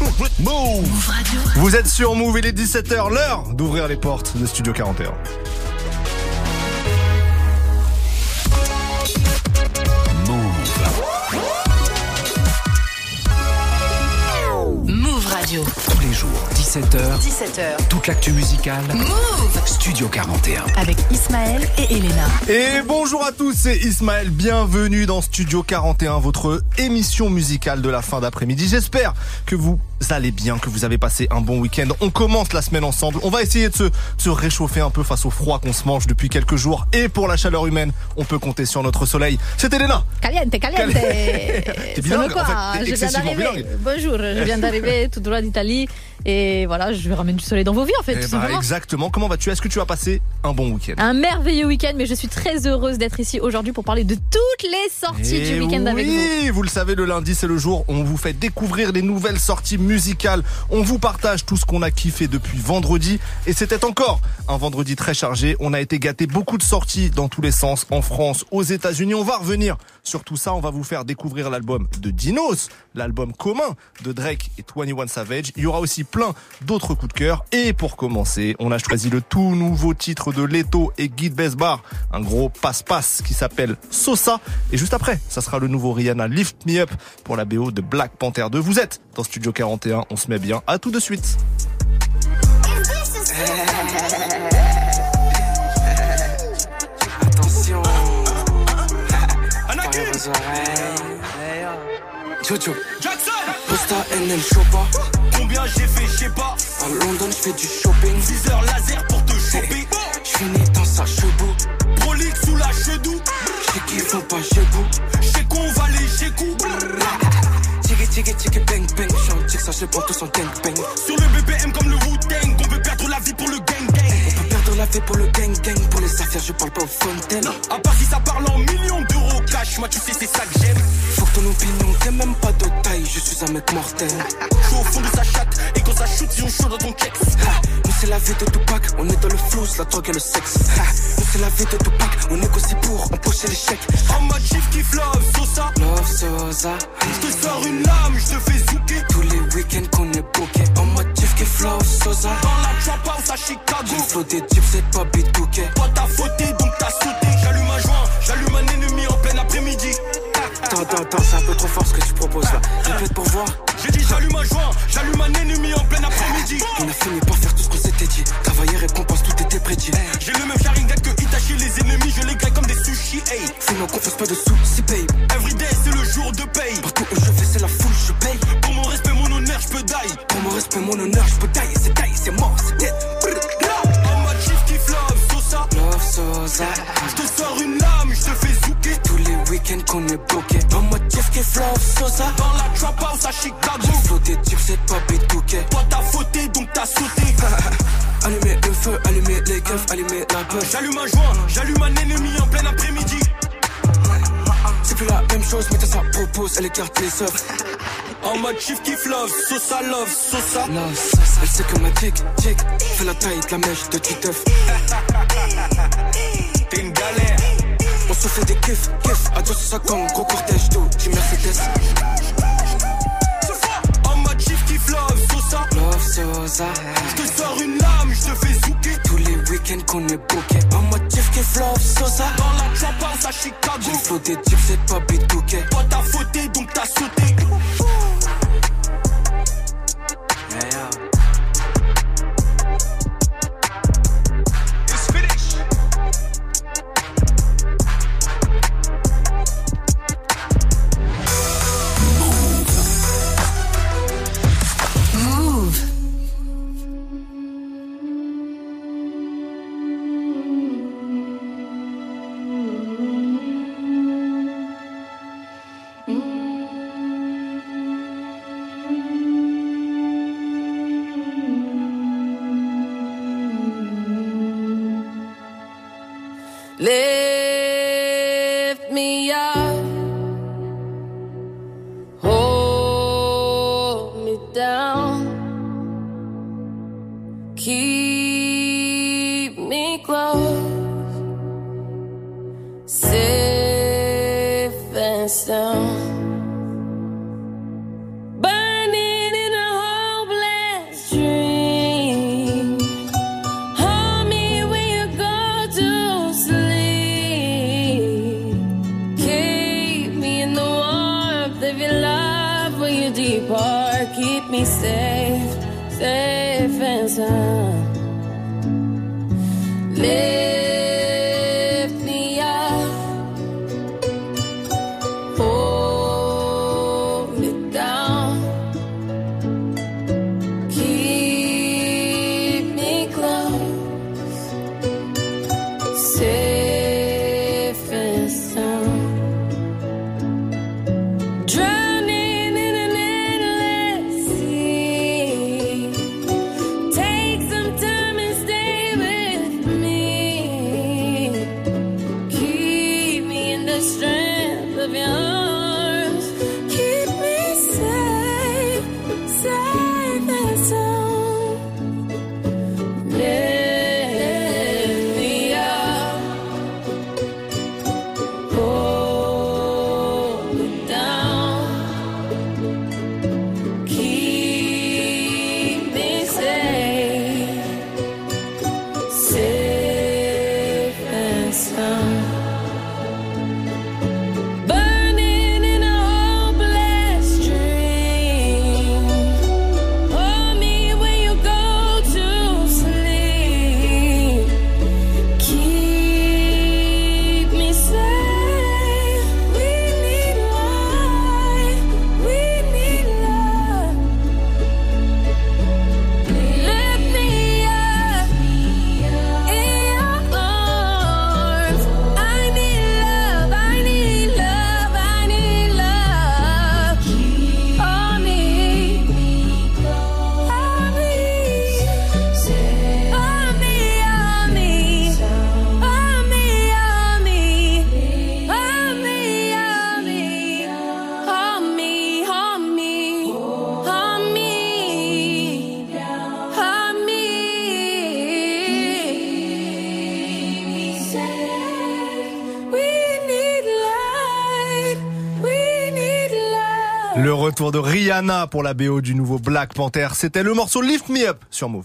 Move Vous êtes sur Move, il est 17h, l'heure d'ouvrir les portes de Studio 41. Radio. Tous les jours, 17h. 17h. Toute l'actu musicale. Move Studio 41. Avec Ismaël et Elena. Et bonjour à tous, c'est Ismaël. Bienvenue dans Studio 41, votre émission musicale de la fin d'après-midi. J'espère que vous allez bien, que vous avez passé un bon week-end. On commence la semaine ensemble. On va essayer de se, se réchauffer un peu face au froid qu'on se mange depuis quelques jours. Et pour la chaleur humaine, on peut compter sur notre soleil. C'est Elena. Caliente, caliente. T'es bilingue, quoi en fait, t'es Je viens excessivement d'arriver. bilingue. Bonjour, je viens d'arriver tout droit d'Italie. Et voilà, je vais ramener du soleil dans vos vies en fait, Eh tout bah, exactement. Comment vas-tu? Est-ce que tu as passé un bon week-end? Un merveilleux week-end, mais je suis très heureuse d'être ici aujourd'hui pour parler de toutes les sorties Eh du week-end avec vous. oui, vous le savez, le lundi, c'est le jour où on vous fait découvrir les nouvelles sorties musicales. On vous partage tout ce qu'on a kiffé depuis vendredi. Et c'était encore un vendredi très chargé. On a été gâté beaucoup de sorties dans tous les sens, en France, aux États-Unis. On va revenir sur tout ça. On va vous faire découvrir l'album de Dinos, l'album commun de Drake et 21 Savage. Il y aura aussi plein d'autres coups de cœur. Et pour commencer, on a choisi le tout nouveau titre de Leto et Guy Besbar, un gros passe-passe qui s'appelle Sosa. Et juste après, ça sera le nouveau Rihanna Lift Me Up pour la BO de Black Panther 2. Vous êtes dans Studio 41, on se met bien. À tout de suite. Aux oreilles. Jojo. Jackson Posta NL Chopa. Combien j'ai fait, je sais pas À London, je fais du shopping. 6 heures laser pour te choper Je finis dans sa chebou. Prolique sous la chedou J'ai qui font pas. Chez qu'on va les chez coup Tiki tiki tiki bang bang. J'suis un tic, ça je prends tous en gang bang. Sur le BPM comme le Wu-Tang vie pour le gang gang. Pour les affaires, je parle pas aux fontaines. À part si ça parle en millions d'euros cash Moi tu sais c'est ça que j'aime Faut que ton opinion, t'es même pas de taille. Je suis un mec mortel. Je au fond de sa chatte Et quand ça shoot ils ont chaud dans ton Ha, Nous c'est la vie de Tupac, on est dans le flou, la drogue et le sexe. Nous c'est la vie de Tupac, on négocie pour empocher les chèques. En mode chief qui love Sosa? Love Sosa, Je te sors une lame, je te fais zouker tous les week-ends qu'on est booké. En mode qui Sosa. Dans la trap house à Chicago J'ai des types, c'est pas bitouké. Toi t'as fauté donc t'as sauté J'allume un joint, j'allume un ennemi en plein après-midi Attends, attends, attends, c'est un peu trop fort ce que tu proposes là. Répète pour voir. J'ai dit j'allume un joint, j'allume un ennemi en plein après-midi On a fini par faire tout ce qu'on s'était dit. Travailler, récompense, tout était prédit. J'ai le même Sharingan que Itachi, les ennemis, je les graille comme des sushis, hey. Fais-moi confiance, pas de soucis, babe. Everyday, c'est le jour de paye. Partout où je vais, c'est la foule, je paye. Je peux die. Pour mon respect, mon honneur, je peux tailler, c'est taille, c'est mort, c'est dead. Mode chief qui love, Sosa. Love Sosa. Je te sors une lame, je te fais zouker. Tous les week-ends qu'on est bloqué. En mode Jeff qui Love Sosa. Dans la trap house à Chicago. Des types, c'est pas bitouké. Toi t'as fauté, donc t'as sauté. Allumer le feu, allumer les keufs, allumer la peur. J'allume un joint, j'allume un ennemi en plein après-midi. C'est plus la même chose, mais ça propose, elle écarte les œufs. En mode chief qui love, Sosa love, Sosa. Love Sosa. Elle sait que ma tic, tic, fait la taille de la mèche de Titeuf. T'es une galère. On se fait des kiffs, kiffs, adios sur sa gang, gros cortège d'eau, j'ai Mercedes. En mode chief qui love, Sosa. Love Sosa. Je te sors une lame, je te fais zouker. Tous les week-ends qu'on est booké. En mode Jeff qui Love Sosa. Dans la trap house à Chicago. J'ai des types, c'est pas bitouké. Toi t'as fauté, donc t'as sauté. Sound. Pour la BO du nouveau Black Panther, c'était le morceau Lift Me Up sur Move.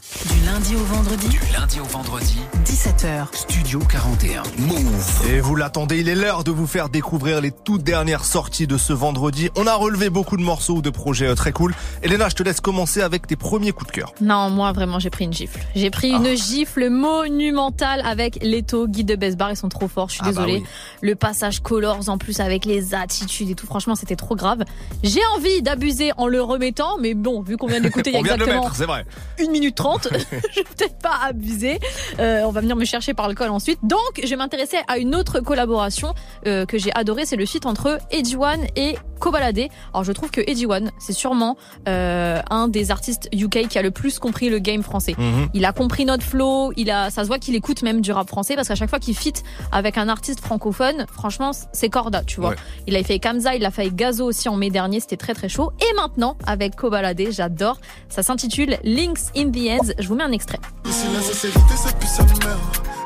Du lundi au vendredi, Du lundi au vendredi, 17h. Studio 41. Move. Et vous l'attendez, il est l'heure de vous faire découvrir les toutes dernières sorties de ce vendredi. On a relevé beaucoup de morceaux ou de projets euh, très cool. Elena, je te laisse commencer avec tes premiers coups de cœur. Non, moi vraiment j'ai pris une gifle. J'ai pris une gifle monumentale avec Leto, guide de Best Bar, ils sont trop forts, je suis Ah bah désolée. oui. Le passage Colors en plus avec les attitudes et tout, franchement c'était trop grave. J'ai envie d'abuser en le remettant, mais bon, vu qu'on vient d'écouter il y a On vient de le exactement mettre, c'est vrai. 1 minute 30, je vais peut-être pas abuser. Euh, on va venir me chercher par le col ensuite. Donc je vais m'intéresser à une autre collaboration euh, que j'ai adorée, c'est le feat entre Eddie One et Kobalade. Alors je trouve que Eddie One, c'est sûrement euh, un des artistes UK qui a le plus compris le game français. Mhm. Il a compris notre flow, il a, ça se voit qu'il écoute même du rap français parce qu'à chaque fois qu'il fit avec un artiste francophone, franchement, c'est corda, tu vois. Ouais. Il a fait Kamza, il a fait Gazo aussi en mai dernier, c'était très très chaud. Et maintenant, avec Kobalade, j'adore. Ça s'intitule Links in the Ends. Je vous mets un extrait. Ici la sincérité ça pue sa mère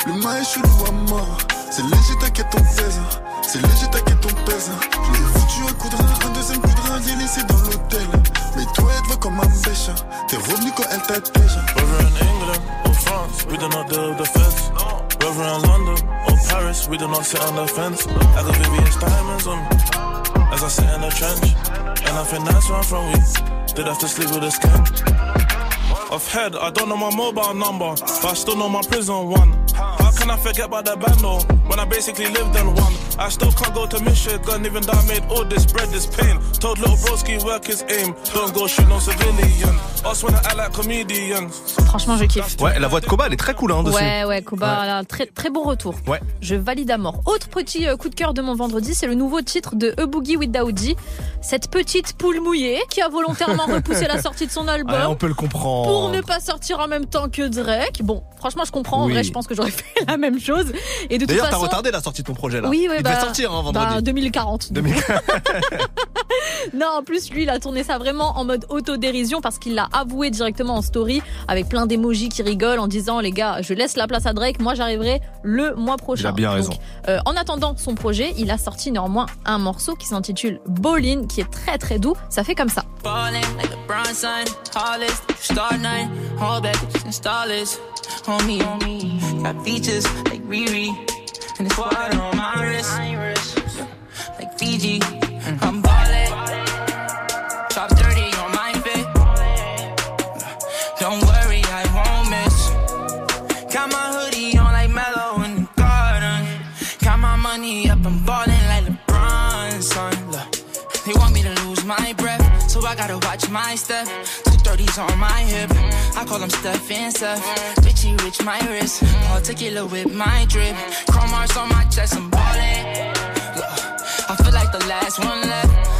L'humain est chelou à mort C'est léger t'inquiète ton pèse C'est léger t'inquiète ton pèse Je l'ai foutu un coup de rein, un deuxième coup de rein J'ai laissé dans l'hôtel Mais toi elle te voit comme un pêche T'es revenu quand elle t'attège Whether in England or France, we do not deal with the feds. Whether in London or Paris, we do not sit on the fence. I got Vivian's diamonds on me as I sit in the trench. And I think that's where I'm from. We did have to sleep with a scam. Off head, I don't know my mobile number, but I still know my prison one. How can I forget about the band though, when I basically lived in one? I still can't go to Michigan, even though I made all this bread, this pain. Told little broski work his aim, don't go shoot no civilian. Us wanna act like comedians. Franchement, je kiffe. Ouais, la voix de Koba, elle est très cool, hein, dessus. Ouais, ouais, Koba, là, très, très bon retour. Ouais. Je valide à mort. Autre petit euh, coup de cœur de mon vendredi, c'est le nouveau titre de A Boogie with Daoudi. Cette petite poule mouillée qui a volontairement repoussé la sortie de son album. Ouais, on peut le comprendre. Pour ne pas sortir en même temps que Drake. Bon, franchement, je comprends. En Oui. vrai, je pense que j'aurais fait la même chose. Et de toute D'ailleurs, t'as façon. retardé la sortie de ton projet là. Oui, oui, Il bah, devait sortir hein, vendredi. bah, 2040. 2000. Non, en plus, lui, il a tourné ça vraiment en mode autodérision parce qu'il l'a avoué directement en story avec plein d'émojis qui rigolent en disant les gars, je laisse la place à Drake, moi j'arriverai le mois prochain. Il a bien Donc, raison. euh, en attendant son projet, il a sorti néanmoins un morceau qui s'intitule Ballin, qui est très très doux. Ça fait comme ça. Ballin' like nine, all that and starless. On me. Got features like Riri, and it's water on my wrist. Like Fiji, I'm ballin'. Chops dirty on my fit. Don't worry, I won't miss. Got my hoodie on like Mellow in the garden. Got my money up, I'm ballin' like LeBron, son. Look, they want me to lose my breath, so I gotta watch my step. Thirties on my hip, I call them Steph and Seth. Bitchy rich my wrist, particular with my drip. Chrome hearts on my chest, I'm ballin'.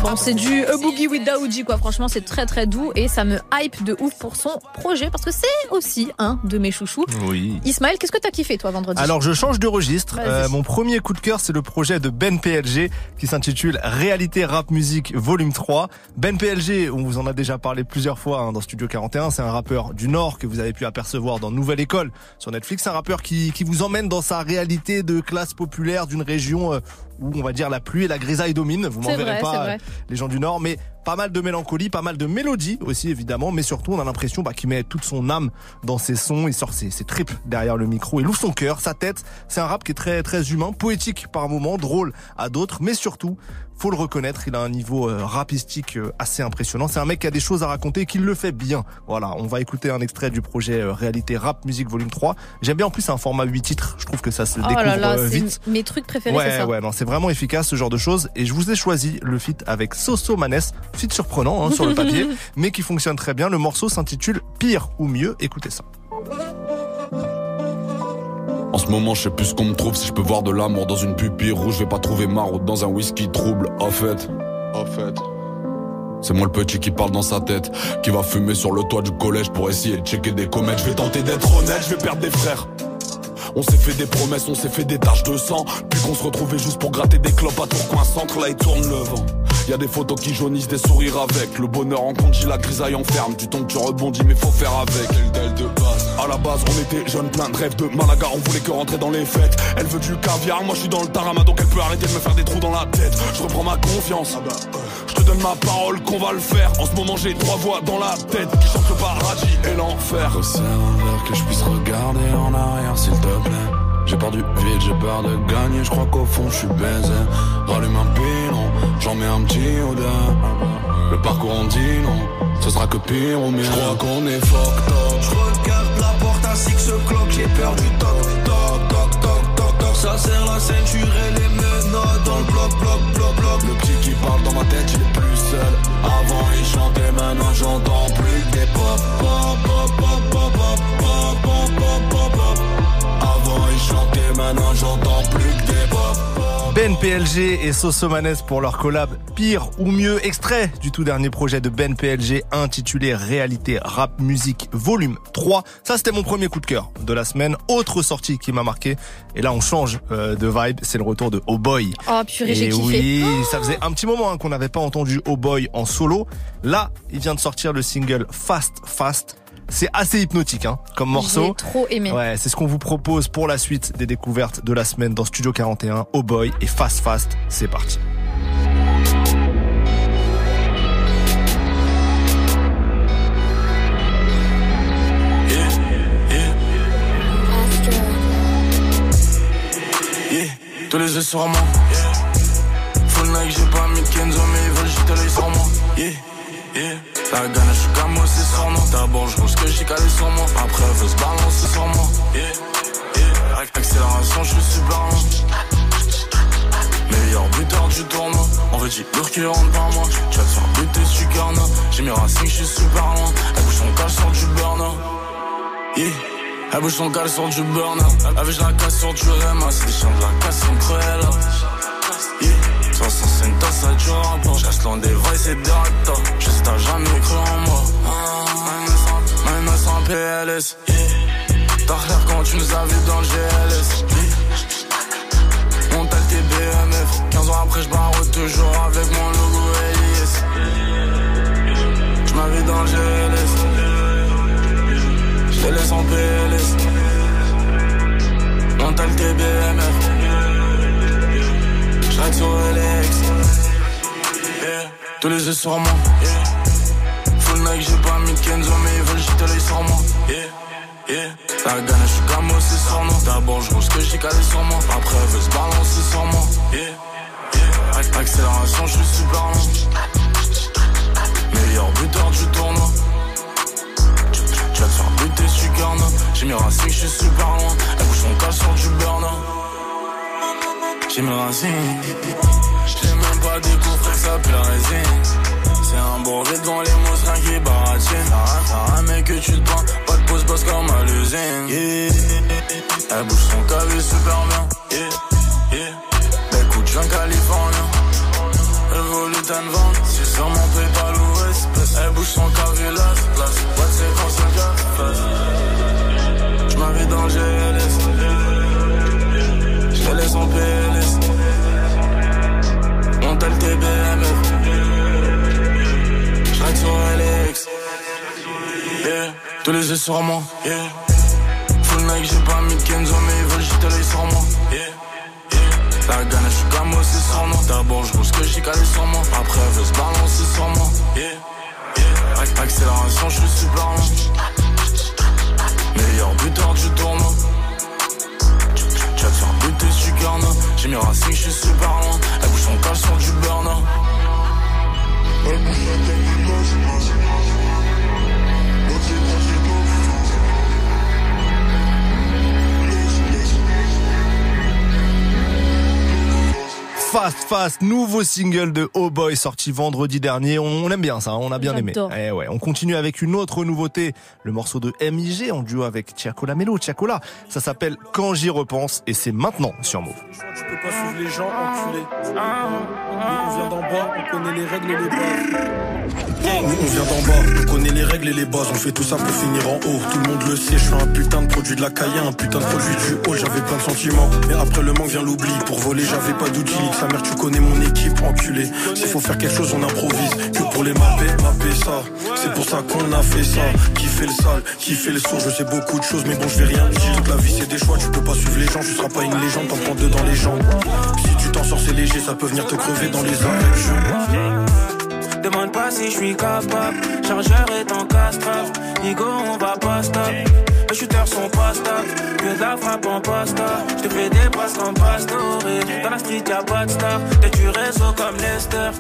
Bon, c'est du A Boogie with Daoudi, quoi. Franchement, c'est très très doux et ça me hype de ouf pour son projet parce que c'est aussi un de mes chouchous. Oui. Ismaël, qu'est-ce que t'as kiffé, toi, vendredi? Alors je change de registre. Euh, mon premier coup de cœur, c'est le projet de Ben PLG qui s'intitule Réalité Rap Musique Volume 3. Ben PLG, on vous en a déjà parlé plusieurs fois hein, dans Studio 41, c'est un rappeur du Nord que vous avez pu apercevoir dans Nouvelle École sur Netflix. C'est un rappeur qui, qui vous emmène dans sa réalité de classe populaire d'une région euh, où on va dire la pluie et la grisaille dominent. Vous m'en verrez pas, euh, les gens du Nord, mais pas mal de mélancolie, pas mal de mélodie aussi évidemment, mais surtout on a l'impression bah, qu'il met toute son âme dans ses sons, il sort ses, ses tripes derrière le micro, il ouvre son cœur, sa tête. C'est un rap qui est très très humain, poétique par moments, drôle à d'autres, mais surtout faut le reconnaître, il a un niveau euh, rapistique euh, assez impressionnant. C'est un mec qui a des choses à raconter et qui le fait bien. Voilà, on va écouter un extrait du projet euh, Réalité Rap Musique Volume 3. J'aime bien en plus c'est un format 8 titres, je trouve que ça se Oh découvre là là, c'est vite. mes trucs préférés, c'est Ouais, ça. ouais, non, c'est vraiment efficace ce genre de choses. Et je vous ai choisi le feat avec Soso Manes, feat surprenant hein, sur le papier, mais qui fonctionne très bien. Le morceau s'intitule Pire ou mieux. Écoutez ça. En ce moment, je sais plus ce qu'on me trouve. Si je peux voir de l'amour dans une pupille rouge, je vais pas trouver ma route dans un whisky trouble. En fait, en fait. C'est moi le petit qui parle dans sa tête, qui va fumer sur le toit du collège pour essayer de checker des comètes. Je vais tenter d'être honnête, je vais perdre des frères. On s'est fait des promesses, on s'est fait des taches de sang. Puis qu'on se retrouvait juste pour gratter des clopes à Tourcoing Centre, là il tourne le vent. Y a des photos qui jaunissent, des sourires avec. Le bonheur en congé, la grisaille enferme. Tu tombes, tu rebondis, mais faut faire avec. Quel de base. À la base, on était jeunes, plein de rêves de Malaga. On voulait que rentrer dans les fêtes. Elle veut du caviar, moi je suis dans le tarama, donc elle peut arrêter de me faire des trous dans la tête. Je reprends ma confiance. Je te donne ma parole qu'on va le faire. En ce moment, j'ai trois voix dans la tête qui chantent le paradis et l'enfer. Un verre que je puisse regarder en arrière, s'il te J'ai peur du vide, j'ai peur de gagner, je crois qu'au fond je suis baisé. Rallume un pilon, j'en mets un petit deux. Le parcours on dit non, ce sera que pire ou mieux. Je qu'on est fucked up. Je regarde la porte ainsi que ce clock, j'ai peur du toc, toc, toc, toc, toc, toc. Ça serre la ceinture et les menottes dans le bloc, bloc, bloc, bloc. Le petit qui parle dans ma tête, il est plus seul. Avant il chantait, maintenant j'entends plus des pop, pop, pop, pop, maintenant j'entends plus que des pop, pop. Ben PLG et Sosomanes pour leur collab Pire ou mieux, extrait du tout dernier projet de Ben PLG intitulé Réalité Rap Musique Volume 3. Ça c'était mon premier coup de cœur de la semaine. Autre sortie qui m'a marqué. Et là on change euh, de vibe, c'est le retour de Oh Boy. Oh purée, j'ai kiffé. oui, Oh ça faisait un petit moment hein, qu'on n'avait pas entendu Oh Boy en solo. Là, il vient de sortir le single Fast Fast. C'est assez hypnotique hein, comme morceau. J'ai trop aimé. Ouais, c'est ce qu'on vous propose pour la suite des découvertes de la semaine dans Studio 41, Oh Boy et Fast Fast. C'est parti. Yeah, tous les yeux sur moi. Yeah. Full Nike, j'ai pas mis de Kenzo, mais ils veulent jeter l'œil sur moi. Yeah, yeah. La gagne, je suis comme c'est sur moi. D'abord, je j'ai calé sur moi. Après, elle veut se balancer sur moi. Yeah, yeah. Ac- Accélération, je suis super loin. Meilleur buteur du tournoi. On veut dire lourd qui rentre par moi. Tu vas te faire buter, suis carna. J'ai mis racing, je suis super loin. Elle bouge son cal sur du burner. Yeah. Elle bouge son cal sur du burner. Avec la casse sur du Rema. C'est des chiens de la casse, sont cruels. Yeah. 60 c'est une tasse à du rapport. Je reste loin des vrais, c'est acteurs. Juste t'as jamais cru en PLS. L'air quand tu nous as vus dans le GLS. On t'a le TBMF. 15 ans après, je barre toujours avec mon logo LIS. Je m'avais dans le GLS. Je laisse en PLS. On t'a le TBMF. Je sur LX. Tous les yeux sur moi. Full Nike, j'ai pas mis de Kenzo, mais jeter l'œil sur moi. La gagne, je suis comme c'est sur nous. D'abord, je ce que j'ai calé sur moi. Après, elle veut se balancer sur moi. Yeah. Yeah. Ac- Accélération, je suis super loin. Meilleur buteur du tournoi. Tu, vas te faire buter, je suis. J'ai mis racing, je suis super loin. Elle bouge son cas sur du burner. J'ai mis racing. J'ai même pas découvert que ça Imbordé devant les monstres, qui baratine T'as rien, mais que tu te prends Pas de pause, boss comme à l'usine yeah. Elle bouge son cavé super bien. Yeah. Yeah. Belle coup de jeune californien. Revolutan vente C'est sur mon Paypal ou Elle bouge son cavé, las, las Pas de séquence, le gars J'm'avais dans GLS Je laisse en PLS les yeux sur moi. Full Nike, j'ai pas mis de Kenzo, mais ils veulent jeter l'œil sur moi. Yeah. La gagne, je suis comme moi, c'est sur moi. D'abord, je ce que j'ai calé sur moi. Après, elle veut se balancer sur moi. Yeah. Yeah. Ac- Accélération, je suis super. Meilleur buteur du tournoi. Tu vas te faire buter, je suis carnat. J'ai mis Racing, je suis super loin. Elle bouge son cale sur du burn. Fast Fast, nouveau single de Oh Boy sorti vendredi dernier. On aime bien ça, on a bien aimé. J'adore. Eh ouais, on continue avec une autre nouveauté, le morceau de MIG en duo avec Tiakola Melo. Tiakola, ça s'appelle Quand j'y repense et c'est maintenant sur Move. Tu peux pas suivre les gens enculés. Nous, on vient d'en bas, on connaît les règles et les bases. Nous, on vient d'en bas, on connaît les règles et les bases. On fait tout ça pour finir en haut. Tout le monde le sait, je suis un putain de produit de la caille, un putain de produit du haut. J'avais plein de sentiments, mais après le manque vient l'oubli. Pour voler, j'avais pas d'outils. Sa mère, tu connais mon équipe, enculé. S'il faut faire quelque chose, on improvise. Que pour les mapper, mapper ça. C'est pour ça qu'on a fait ça. Qui fait le sale, qui fait le sourd. Je sais beaucoup de choses, mais bon, je vais rien dire. La vie, c'est des choix. Tu peux pas suivre les gens, tu seras pas une légende. T'en prends deux dans les jambes. Si tu t'en sors, c'est léger, ça peut venir te crever dans les jeu. Demande pas si je suis capable. Chargeur est en castrave. Nigo, on va pas stop. Les shooters sont pas stables. Que de la frappe en pasta. Je te fais des passes comme Pastore. Dans la street, y'a pas de star. T'es du réseau comme Lester.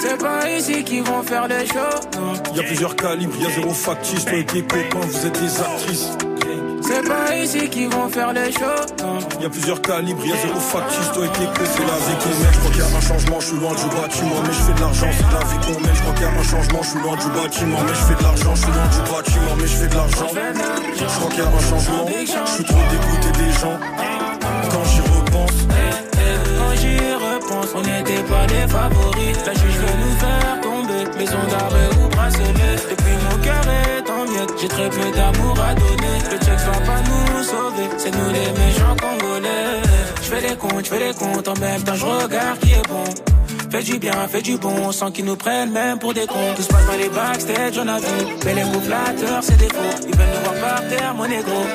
C'est pas ici qu'ils vont faire les shows. non. Y a plusieurs calibres, y a zéro factice. Toi et tes copains, vous êtes des actrices. C'est pas ici qu'ils vont faire les shows. non. Y a plusieurs calibres, y a zéro factice. Toi et tes copains, c'est la vie qu'on mène. Je crois qu'il y a un changement, je suis loin du bâtiment. Mais je fais de l'argent, c'est la vie qu'on mène. Je crois qu'il y a un changement, je suis loin du bâtiment. Mais je fais de l'argent, je suis loin du bâtiment. Mais je fais de l'argent. Je crois qu'il y a un changement. Je suis trop dégoûté des gens. Quand j'y repense. Quand j'y repense, on n'était pas les favoris. La juge veut nous faire tomber. Maison d'arrêt ou bracelet. Depuis mon cœur est en miettes. J'ai très peu d'amour à donner. Va pas nous sauver. C'est nous les méchants congolais. Je fais les comptes, je fais les comptes. En même temps, je regarde qui est bon. Fais du bien, fais du bon, sans qu'ils nous prennent même pour des cons. Tout se passe dans les backstage, on a. Mais les mots flatteurs, c'est des faux. Ils veulent nous voir par terre, mon négro.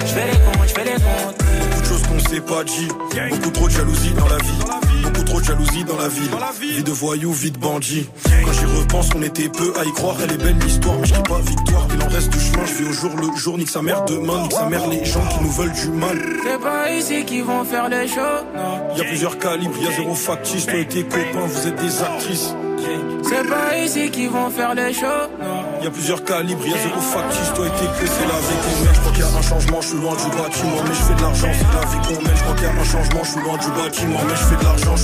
Je fais les comptes, je fais les comptes. Beaucoup de choses qu'on s'est pas dit. Beaucoup trop de jalousie dans la vie. Trop de jalousie dans la ville. Vie de voyou, vie de bandit. Quand j'y repense, on était peu à y croire. Elle est belle l'histoire, mais je crie pas victoire. Il en reste du chemin, je vis au jour le jour. Nique sa mère demain, nique sa mère les gens qui nous veulent du mal. C'est pas ici qu'ils vont faire les shows, non. Y a plusieurs calibres, y a zéro factice. Toi et tes copains, vous êtes des actrices. C'est pas ici qu'ils vont faire les shows, non. Y a plusieurs calibres, y a zéro factice. Toi et tes copains, c'est la vie qu'on mène. Je crois qu'il y a un changement, je suis loin du bâtiment. Mais je fais de l'argent, c'est la vie qu'on mène. Je crois qu'il y a un changement, je suis loin du bâtiment. Mais je fais de l'argent,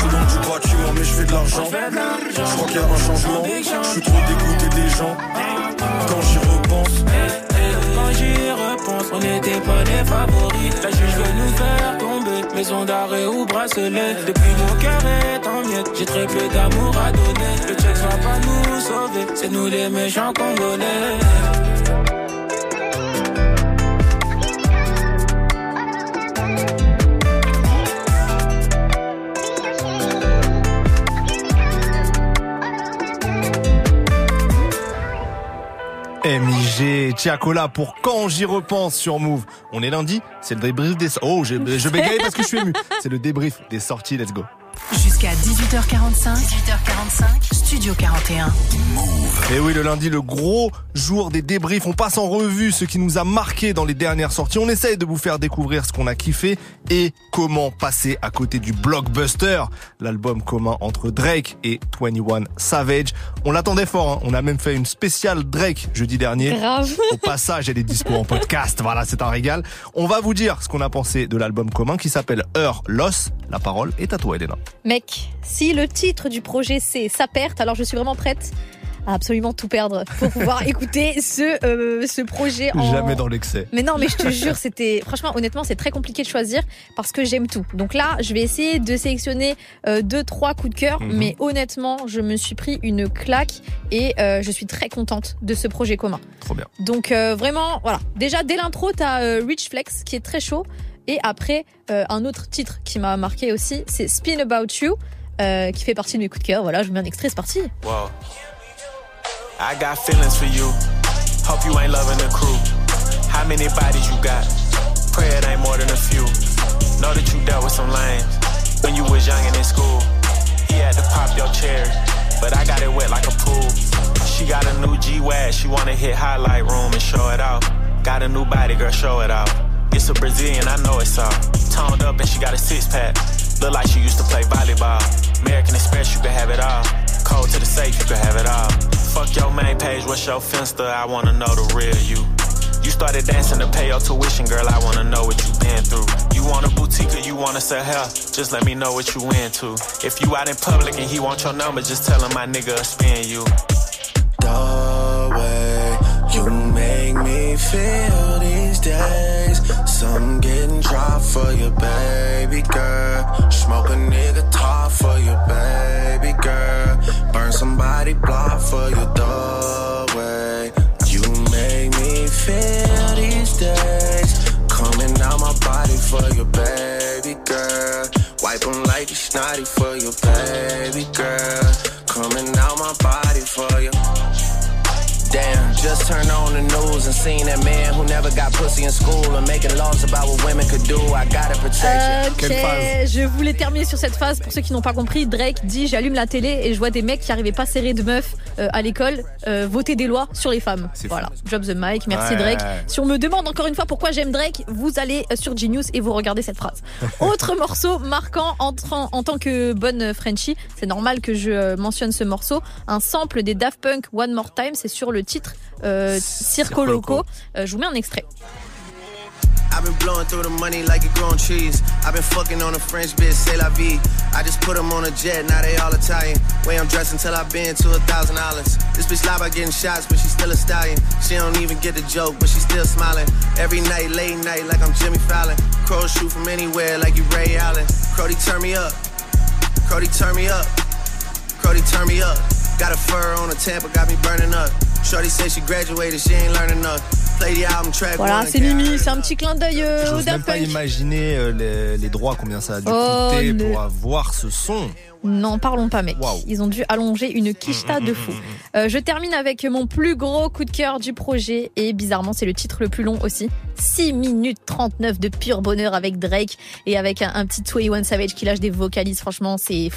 y a un changement. Je suis trop dégoûté des gens. Quand j'y repense. Quand j'y repense, on n'était pas les favoris. La juge veut nous faire tomber. Maison d'arrêt ou bracelet. Depuis mon cœur est en miettes. J'ai très peu d'amour à donner. Le check va pas nous sauver. C'est nous les méchants congolais. MIG, Tiakola pour quand j'y repense sur Move. On est lundi, c'est le débrief des... Oh, j'ai- je bégaye parce que je suis ému. C'est le débrief des sorties, let's go. Jusqu'à 18h45. 18h45. Studio 41. Et oui, le lundi, le gros jour des débriefs. On passe en revue ce qui nous a marqué dans les dernières sorties. On essaye de vous faire découvrir ce qu'on a kiffé et comment passer à côté du blockbuster, l'album commun entre Drake et 21 Savage. On l'attendait fort, hein. on a même fait une spéciale Drake jeudi dernier. Grave. Au passage, elle est dispo en podcast. Voilà, c'est un régal. On va vous dire ce qu'on a pensé de l'album commun qui s'appelle Heure Loss. La parole est à toi, Elena. Mec, si le titre du projet c'est Sa perte, alors je suis vraiment prête à absolument tout perdre pour pouvoir écouter ce, euh, ce projet en... Jamais dans l'excès. Mais non, mais je te jure, c'était franchement, honnêtement, c'est très compliqué de choisir parce que j'aime tout. Donc là, je vais essayer de sélectionner euh, deux, trois coups de cœur, Mhm. mais honnêtement, je me suis pris une claque et euh, je suis très contente de ce projet commun. Trop bien. Donc vraiment, voilà. Déjà dès l'intro, t'as Rich Flex qui est très chaud, et après euh, un autre titre qui m'a marqué aussi, c'est Spin About You. euh, qui fait partie de mes coups de cœur. Voilà, je vous mets un extrait, c'est parti. Whoa. I got feelings for you. Hope you ain't loving the crew. How many bodies you got? Pray it ain't more than a few. Know that you dealt with some lames when you was young and in school. He had to pop your cherry, but I got it wet like a pool. She got a new G-Wag, she wanna hit highlight room and show it off. Got a new body, girl, show it off. It's a Brazilian, I know it's all. Toned up and she got a six pack. Look like she used to play volleyball. American Express, you can have it all. Code to the safe, you can have it all. Fuck your main page, what's your finster? I wanna know the real you. You started dancing to pay your tuition, girl. I wanna know what you been through. You want a boutique or you wanna sell hair? Just let me know what you into. If you out in public and he want your number, just tell him my nigga spin you. The way you make me feel these days. Some getting dropped for your baby girl. Smoke a nigga top for your baby girl. Burn somebody block for you. The way you make me feel these days. Coming out my body for your baby girl. Wipe them like you snotty for your baby girl. Coming out my body for you. Just turned on the news and seen that man who never got pussy in school and making laws about what women could do. I gotta protect you. Ok, je voulais terminer sur cette phase. Pour ceux qui n'ont pas compris, Drake dit j'allume la télé et je vois des mecs qui arrivaient pas serrés de meufs euh, à l'école euh, voter des lois sur les femmes. Voilà, drop the mic, merci Ouais. Drake. Si on me demande encore une fois pourquoi j'aime Drake, vous allez euh, sur Genius et vous regardez cette phrase. Autre morceau marquant en, en tant que bonne Frenchie, c'est normal que je mentionne ce morceau, un sample des Daft Punk One More Time, c'est sur le titre euh, Circo Loco. Euh, je vous mets un extrait. I've been blowing through the money like it growing trees. I've been fucking on a French bitch, c'est la vie. I just put them on a jet, now they all Italian. Way I'm dressed until I've been to a thousand dollars. This bitch lie about getting shots, but she's still a stallion. She don't even get the joke, but she's still smiling. Every night, late night, like I'm Jimmy Fallon. Crows shoot from anywhere, like you Ray Allen. Crody, turn me up. Crody, turn me up. Crody, turn me up. Got a fur on a Tampa, got me burning up. Shorty said she graduated, she ain't learning enough. Play the album track Voilà, c'est Mimi, c'est un petit clin d'œil euh, au J'ose même pas imaginer euh, les, les droits, combien ça a dû Oh, coûter ne- pour avoir ce son. N'en parlons pas, mec. Ils ont dû allonger une quicheta de fou. Euh, je termine avec mon plus gros coup de cœur du projet et bizarrement, c'est le titre le plus long aussi. 6 minutes 39 de pur bonheur avec Drake et avec un, un petit 21 Savage qui lâche des vocalises. Franchement, c'est.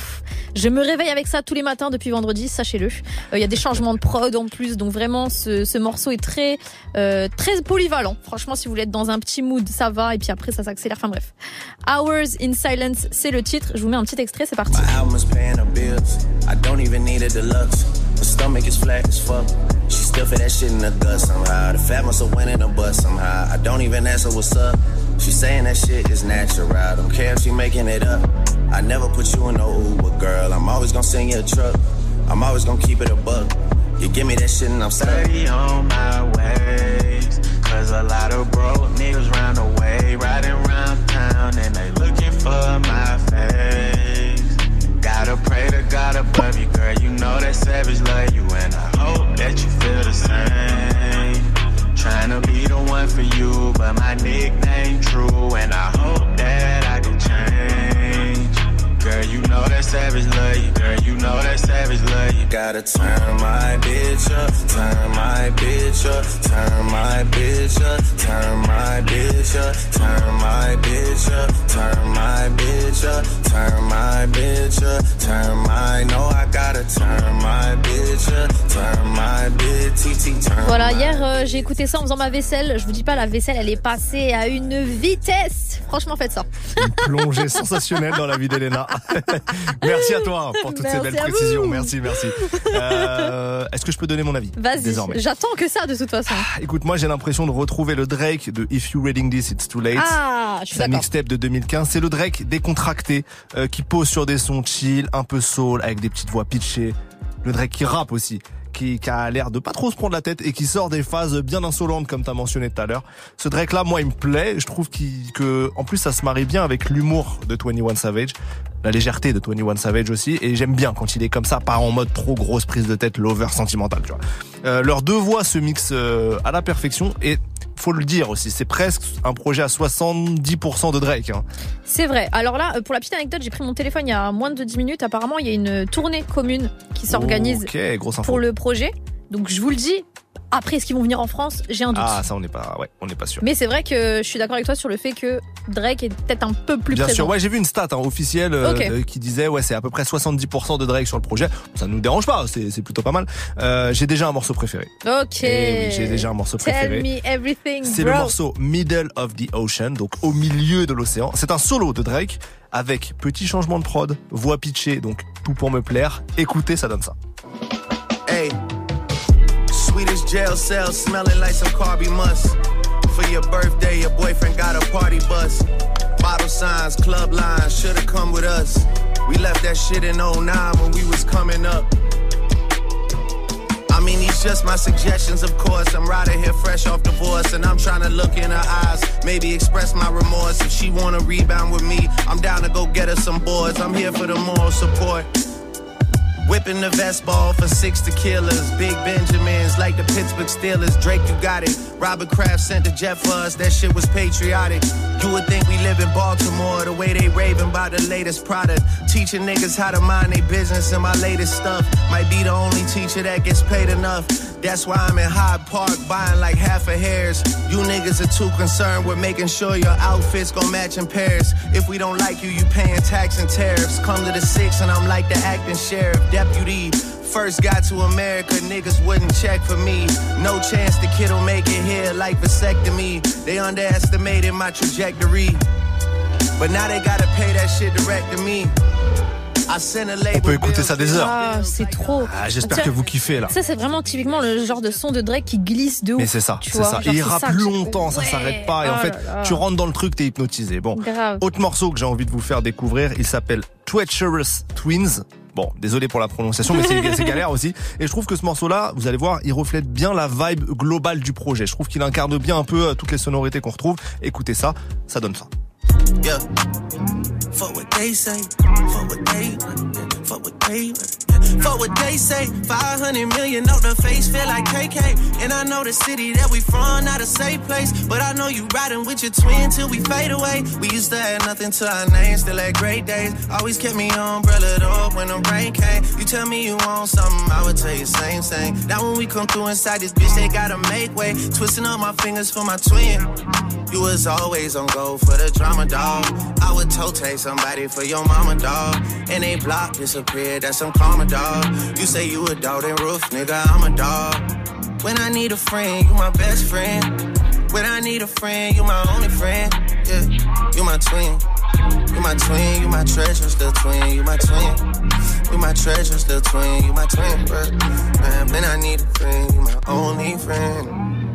Je me réveille avec ça tous les matins depuis vendredi, sachez-le. Euh, Il y a des changements de prod en plus, donc vraiment, ce, ce morceau est très, euh, très polyvalent. Franchement, si vous voulez être dans un petit mood, ça va. Et puis après, ça s'accélère. Enfin bref. Hours in Silence, c'est le titre. Je vous mets un petit extrait, c'est parti. My is paying her bills. I don't even need a deluxe. Her stomach is flat as fuck. She still fit that shit in her gut somehow. The fat must have went in her butt somehow. I don't even ask her what's up. She saying that shit is natural. I don't care if she making it up. I never put you in no Uber, girl. I'm always gonna send you a truck. I'm always gonna keep it a buck. You give me that shit and I'm Steady on my ways. Cause a lot of broke niggas round the way, riding round town and they looking for my face. Pray to God above you, girl. You know that savage love you, and I hope that you feel the same. Trying to be the one for you, but my nickname true, and I hope that. Girl, you know that savage love you, girl. You know that savage love you. Gotta turn my bitch up, turn my bitch up, turn my bitch up, turn my bitch up, turn my bitch up, turn my bitch up, turn my bitch up, turn my no, I gotta turn my bitch up, turn my bitch, TT, turn Voilà, my hier euh, j'ai écouté ça en faisant ma vaisselle. Je vous dis pas, la vaisselle elle est passée à une vitesse. Franchement, faites ça. Plongée sensationnelle dans la vie d'Elena. merci à toi pour toutes Merci ces belles vous. précisions. Merci, merci. Euh, Est-ce que je peux donner mon avis Vas-y, j'attends que ça de toute façon. Écoute, moi j'ai l'impression de retrouver le Drake de If You Reading This, It's Too Late. Ah, je suis d'accord. mixtape de 2015, c'est le Drake décontracté euh, qui pose sur des sons chill, un peu soul, avec des petites voix pitchées. Le Drake qui rappe aussi, qui, a l'air de pas trop se prendre la tête et qui sort des phases bien insolentes comme t'as mentionné tout à l'heure. Ce Drake là, moi, il me plaît. Je trouve qu'il, que, en plus, ça se marie bien avec l'humour de 21 Savage, la légèreté de 21 Savage aussi. Et j'aime bien quand il est comme ça, pas en mode trop grosse prise de tête, lover sentimental, tu vois. Euh, leurs deux voix se mixent euh, à la perfection et faut le dire aussi, c'est presque un projet à 70% de Drake. Hein. C'est vrai. Alors là, euh, pour la petite anecdote, j'ai pris mon téléphone il y a moins de 10 minutes. Apparemment, il y a une tournée commune qui s'organise pour le projet. Donc je vous le dis, après, est-ce qu'ils vont venir en France? J'ai un doute. Ah, ça, on n'est pas, ouais, on n'est pas sûr. Mais c'est vrai que je suis d'accord avec toi sur le fait que Drake est peut-être un peu plus Bien présent. sûr, ouais, j'ai vu une stat hein, officielle euh, euh, qui disait ouais, c'est à peu près 70% de Drake sur le projet. Ça nous dérange pas, c'est plutôt pas mal. Euh, j'ai déjà un morceau préféré. Ok. Eh oui, j'ai déjà un morceau Tell préféré. me everything, C'est le morceau Middle of the Ocean, donc au milieu de l'océan. C'est un solo de Drake avec petit changement de prod, voix pitchée, donc tout pour me plaire. Écoutez, ça donne ça. Hey, jail cell smelling like some carby must. For your birthday, your boyfriend got a party bus. Bottle signs, club lines, should've come with us. We left that shit in 09 when we was coming up. I mean, these just my suggestions, of course. I'm right here fresh off divorce, and I'm trying to look in her eyes, maybe express my remorse. If she wanna rebound with me, I'm down to go get her some boys. I'm here for the moral support. Whipping the vest ball for six tequilas. Big Benjamins like the Pittsburgh Steelers. Drake, you got it. Robert Kraft sent the jet for us. That shit was patriotic. You would think we live in Baltimore the way they raving about the latest product. Teaching niggas how to mind their business and my latest stuff. Might be the only teacher that gets paid enough. That's why I'm in Hyde Park buying like half a hairs. You niggas are too concerned with making sure your outfits gon' match in pairs. If we don't like you, you paying tax and tariffs. Come to the six and I'm like the acting sheriff, deputy. First got to America, niggas wouldn't check for me. No chance the kid'll make it here like vasectomy. They underestimated my trajectory. But now they gotta pay that shit direct to me. On peut écouter ça des heures. Ah, c'est trop. Ah, J'espère que vous kiffez là. Ça, c'est vraiment typiquement le genre de son de Drake qui glisse de ouf. Mais c'est ça, c'est ça. Et il rappe ça longtemps, ça Ouais. s'arrête pas. Et en Oh fait, là. tu rentres dans le truc, t'es hypnotisé. Bon, Grave. autre morceau que j'ai envie de vous faire découvrir, il s'appelle Treacherous Twins. Bon, désolé pour la prononciation, mais c'est galère aussi. Et je trouve que ce morceau-là, vous allez voir, il reflète bien la vibe globale du projet. Je trouve qu'il incarne bien un peu euh, toutes les sonorités qu'on retrouve. Écoutez ça, ça donne ça. Fuck what they. Fuck what they say. 500 million on the face, feel like KK. And I know the city that we from, not a safe place. But I know you riding with your twin till we fade away. We used to have nothing to our name, still had great days. Always kept me umbrellaed up when the rain came. You tell me you want something, I would tell you same thing. Now when we come through inside this bitch, they gotta make way. Twisting up my fingers for my twin. You was always on go for the drama, dog. I would tote somebody for your mama, dog. And they block disappeared, that's some karma, dog. You say you a dog, then roof, nigga, I'm a dog. When I need a friend, you my best friend. When I need a friend, you my only friend. Yeah, you my twin. You my twin, you my treasure, still twin. You my twin. You my treasure, still twin. You my twin, bro. Man, when I need a friend, you my only friend.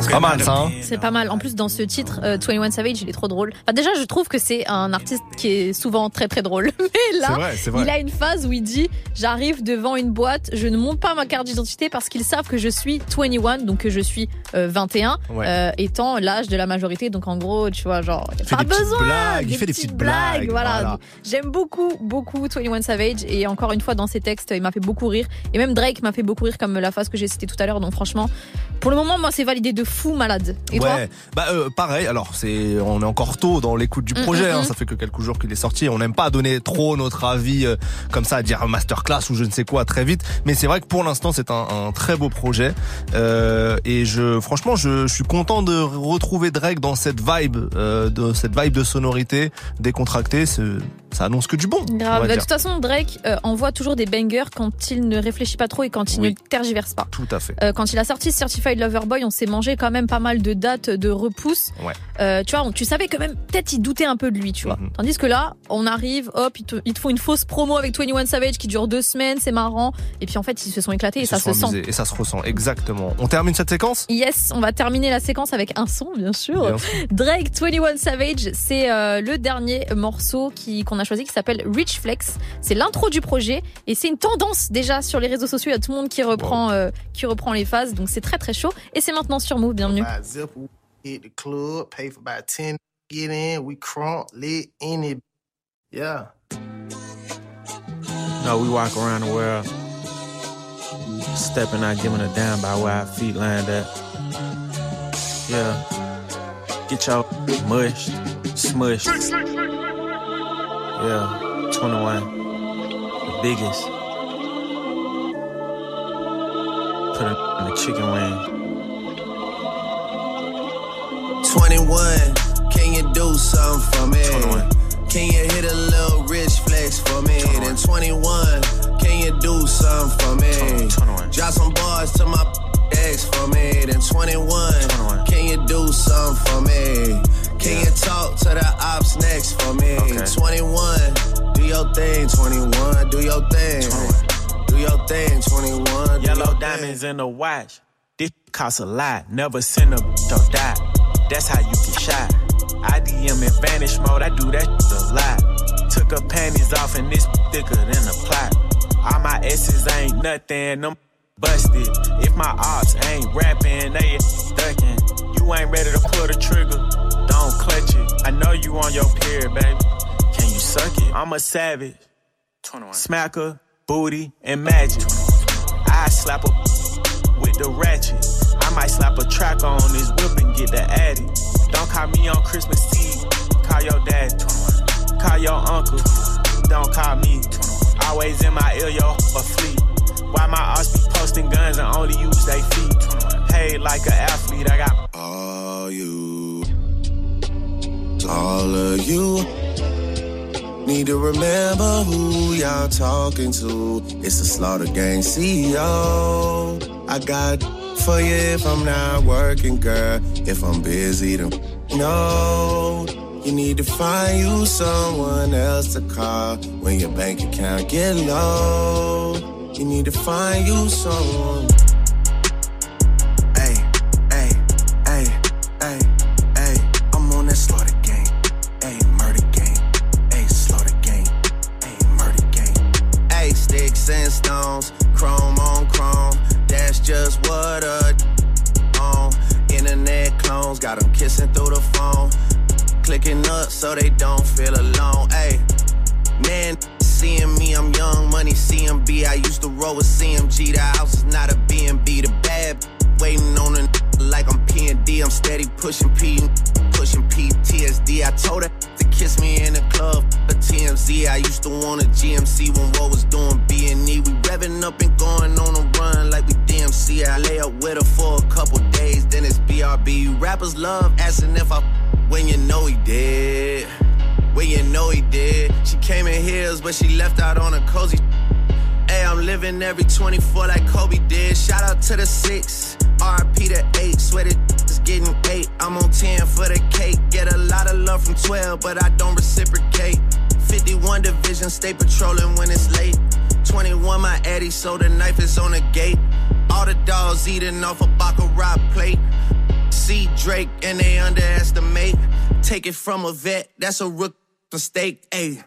C'est pas mal ça. Hein C'est pas mal. En plus, dans ce titre, euh, 21 Savage, il est trop drôle. Enfin, déjà, je trouve que c'est un artiste qui est souvent très très drôle. Mais là, C'est vrai, c'est vrai. il a une phase où il dit J'arrive devant une boîte, je ne monte pas ma carte d'identité parce qu'ils savent que je suis 21, donc que je suis euh, 21, Ouais. euh, étant l'âge de la majorité. Donc en gros, tu vois, genre, fait pas des petites besoin. blagues, il fait des petites blagues, Voilà. voilà. J'aime beaucoup, beaucoup 21 Savage. Et encore une fois, dans ses textes, il m'a fait beaucoup rire. Et même Drake m'a fait beaucoup rire, comme la phase que j'ai citée tout à l'heure. Donc franchement, pour le moment, moi, c'est validé de fou malade. Et toi ouais, bah euh, pareil. Alors c'est, on est encore tôt dans l'écoute du Mm, projet. mm, hein, mm. ça fait que quelques jours qu'il est sorti. On n'aime pas donner trop notre avis euh, comme ça, à dire masterclass ou je ne sais quoi très vite. Mais c'est vrai que pour l'instant c'est un, un très beau projet. Euh, et je, franchement, je, je suis content de retrouver Drake dans cette vibe, euh, de cette vibe de sonorité décontractée. Ça annonce que du bon. on Grave. Bah, de toute façon, Drake euh, envoie toujours des bangers quand il ne réfléchit pas trop et quand il Oui. ne tergiverse pas. Tout à fait. Euh, quand il a sorti Certified Certified Lover Boy, on s'est mangé quand même pas mal de dates de repousse. Ouais. Euh, tu vois, on- tu savais quand même, peut-être ils doutaient un peu de lui, tu vois. Mhm. Tandis que là, on arrive, hop, ils te, ils te font une fausse promo avec 21 Savage qui dure deux semaines, c'est marrant. Et puis en fait, ils se sont éclatés et ça se sent. Et ça se ressent, exactement. On termine cette séquence? Yes, on va terminer la séquence avec un son, bien sûr. Bien sûr. Drake 21 Savage, c'est euh, le dernier morceau qu'on a choisi qui s'appelle Rich Flex. C'est l'intro du projet et c'est une tendance déjà sur les réseaux sociaux. Il y a tout le monde qui reprend euh, qui reprend les phases, donc c'est très très chaud. Et c'est maintenant sur Move. Bienvenue. Buy a zipper, hit the club, pay for about 10, get in, we crunk, lit in it. Yeah. No, we walk around the world, stepping out, giving a damn by where our feet land at. Yeah. Get your mushed, smushed. Yeah, 21. The biggest. Put it in the chicken wing. 21, can you do something for me? 21. Can you hit a little rich flex for me? Then 21, can you do something for me? 21. Drop some bars to my ex for me. Then 21, can you do something for me? Can you talk to the ops next for me? 21, do your thing, 21, do your thing. Do your thing, 21. Yellow diamonds in the watch. This costs a lot. Never send a or die. That's how you get shot. I DM in vanish mode. I do that a lot. Took her panties off and this thicker than a plot. All my S's ain't nothing. Them busted. If my ops ain't rapping, they ducking. You ain't ready to pull the trigger. Don't clutch it. I know you on your period, baby. Can you suck it? I'm a savage. Smacker, booty, and magic. I slap a with the ratchet. I might slap a track on this whip and get the addy. Don't call me on Christmas Eve. Call your dad. Call your uncle. Don't call me. Always in my ear, yo, a fleet. Why my ass be posting guns and only use they feet? Paid like an athlete, I got all you, all of you. Need to remember who y'all talking to. It's the Slaughter Gang CEO. I got for you if I'm not working, girl. If I'm busy, then no. You need to find you someone else to call when your bank account get low. You need to find you someone. Clicking up so they don't feel alone. Hey, man, seeing me, I'm young money CMB. I used to roll with CMG. The house is not a B&B. The bad waiting on a like I'm P&D. I'm steady pushing P, pushing PTSD. I told her to kiss me in the club. A TMZ. I used to want a GMC when what was doing B&E. We revving up and going on a run like we DMC. I lay up with her for a couple days, then it's BRB. Rappers love asking if I when you know he did. When you know he did. She came in heels, but she left out on a cozy. Hey, I'm living every 24 like Kobe did. Shout out to the six, RP to eight. Sweated is getting eight. I'm on 10 for the cake. Get a lot of love from 12, but I don't reciprocate. 51 division, stay patrolling when it's late. 21 my Eddie, so the knife is on the gate. All the dogs eating off a Baccarat plate. See Drake and they underestimate. Take it from a vet, that's a rook mistake. Ayy.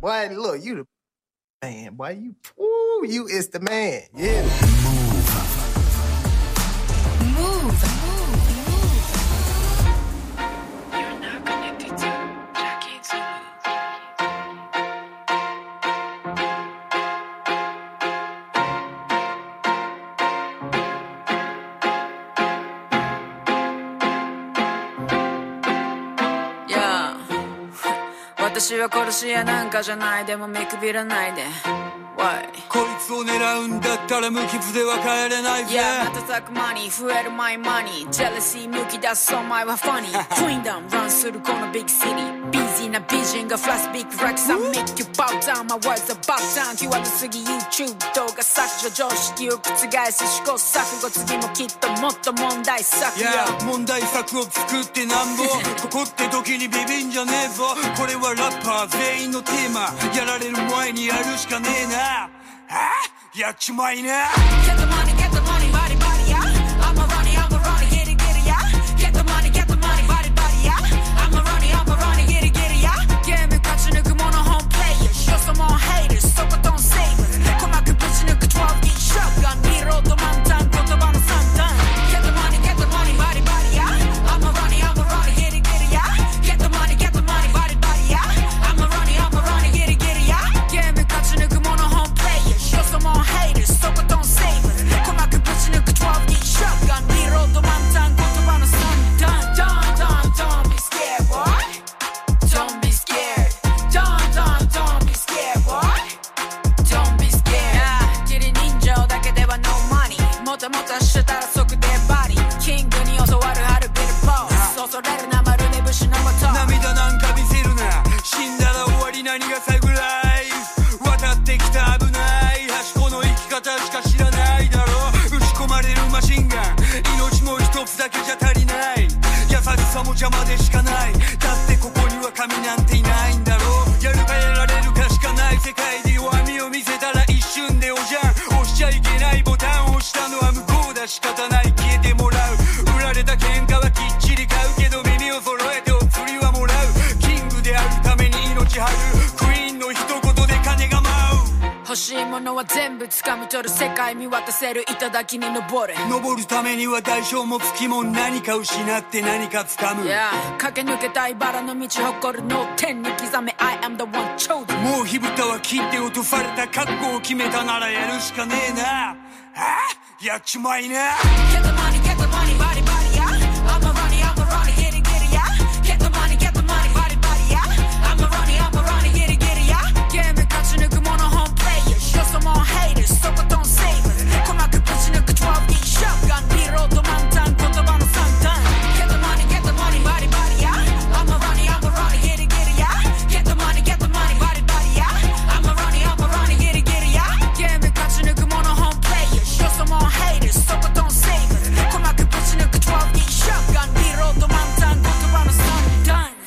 Boy, look, you the man, boy. You, ooh, you is the man. Yeah. Move. Yeah 私は殺し屋なんかじゃないでも見くびらないでこい。つを狙うんだったら無傷では帰れないぜ Yeah 瞬く間に増えるマイマニージェラシー向き出すお前はファニークインダムンランするこのビッグシティジョンがフラッシュビッグ Racks I make you bow down My words are bow down 際どすぎ YouTube 動画削除常識を覆す試行錯誤次もきっともっと問題作よ Yeah 問題作を作ってなんぼここって時にビビんじゃねえぞこれはラッパー全員のテーマやられる前にやるしかねえなあやっちまいな界見渡せる頂に登る登るためには代償もつきも何か失って何か掴む。Yeah 駆け抜けたいバラの道誇るの天に刻め。I am the one chosen もう火蓋は切って落とされた覚悟を決めたならやるしかねえな。あやっちまいな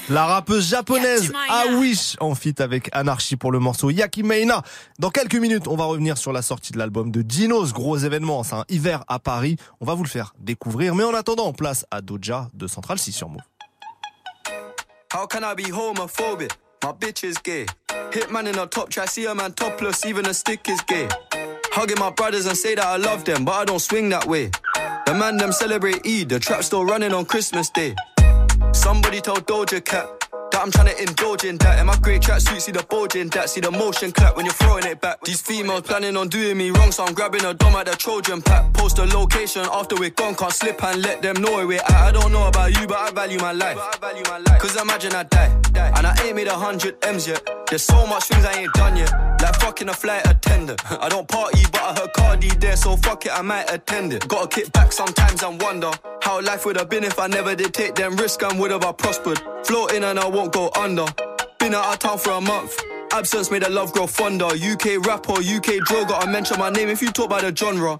La rappeuse japonaise Awish en feat avec Anarchy pour le morceau Yakimeina. Dans quelques minutes, on va revenir sur la sortie de l'album de Dinos, gros événement, c'est un hiver à Paris. On va vous le faire découvrir, mais en attendant, place à Doja de Central 6 sur Move. How can I be homophobic? My bitch is gay. Hitman in a top try, see a man topless, even a stick is gay. Hugging my brothers and say that I love them, but I don't swing that way. The man them celebrate Eid, the trap still running on Christmas Day. Somebody told Doja Cat that I'm trying to indulge in that. In my great tracksuit, see the bulge in that. See the motion clap when you're throwing it back. These females planning on doing me wrong, so I'm grabbing a dome at the Trojan pack. Post a location after we're gone, can't slip and let them know where at. I don't know about you, but I value my life. Cause imagine I die, and I ain't made a hundred M's yet. There's so much things I ain't done yet. Like fucking a flight attendant. I don't party, but I heard Cardi there, so fuck it, I might attend it. Gotta kick back sometimes and wonder how life would have been if I never did take them risks and would have I prospered. Floating and I won't go under. Been out of town for a month. Absence made the love grow fonder. UK rapper, UK drill, gotta mention my name if you talk about the genre.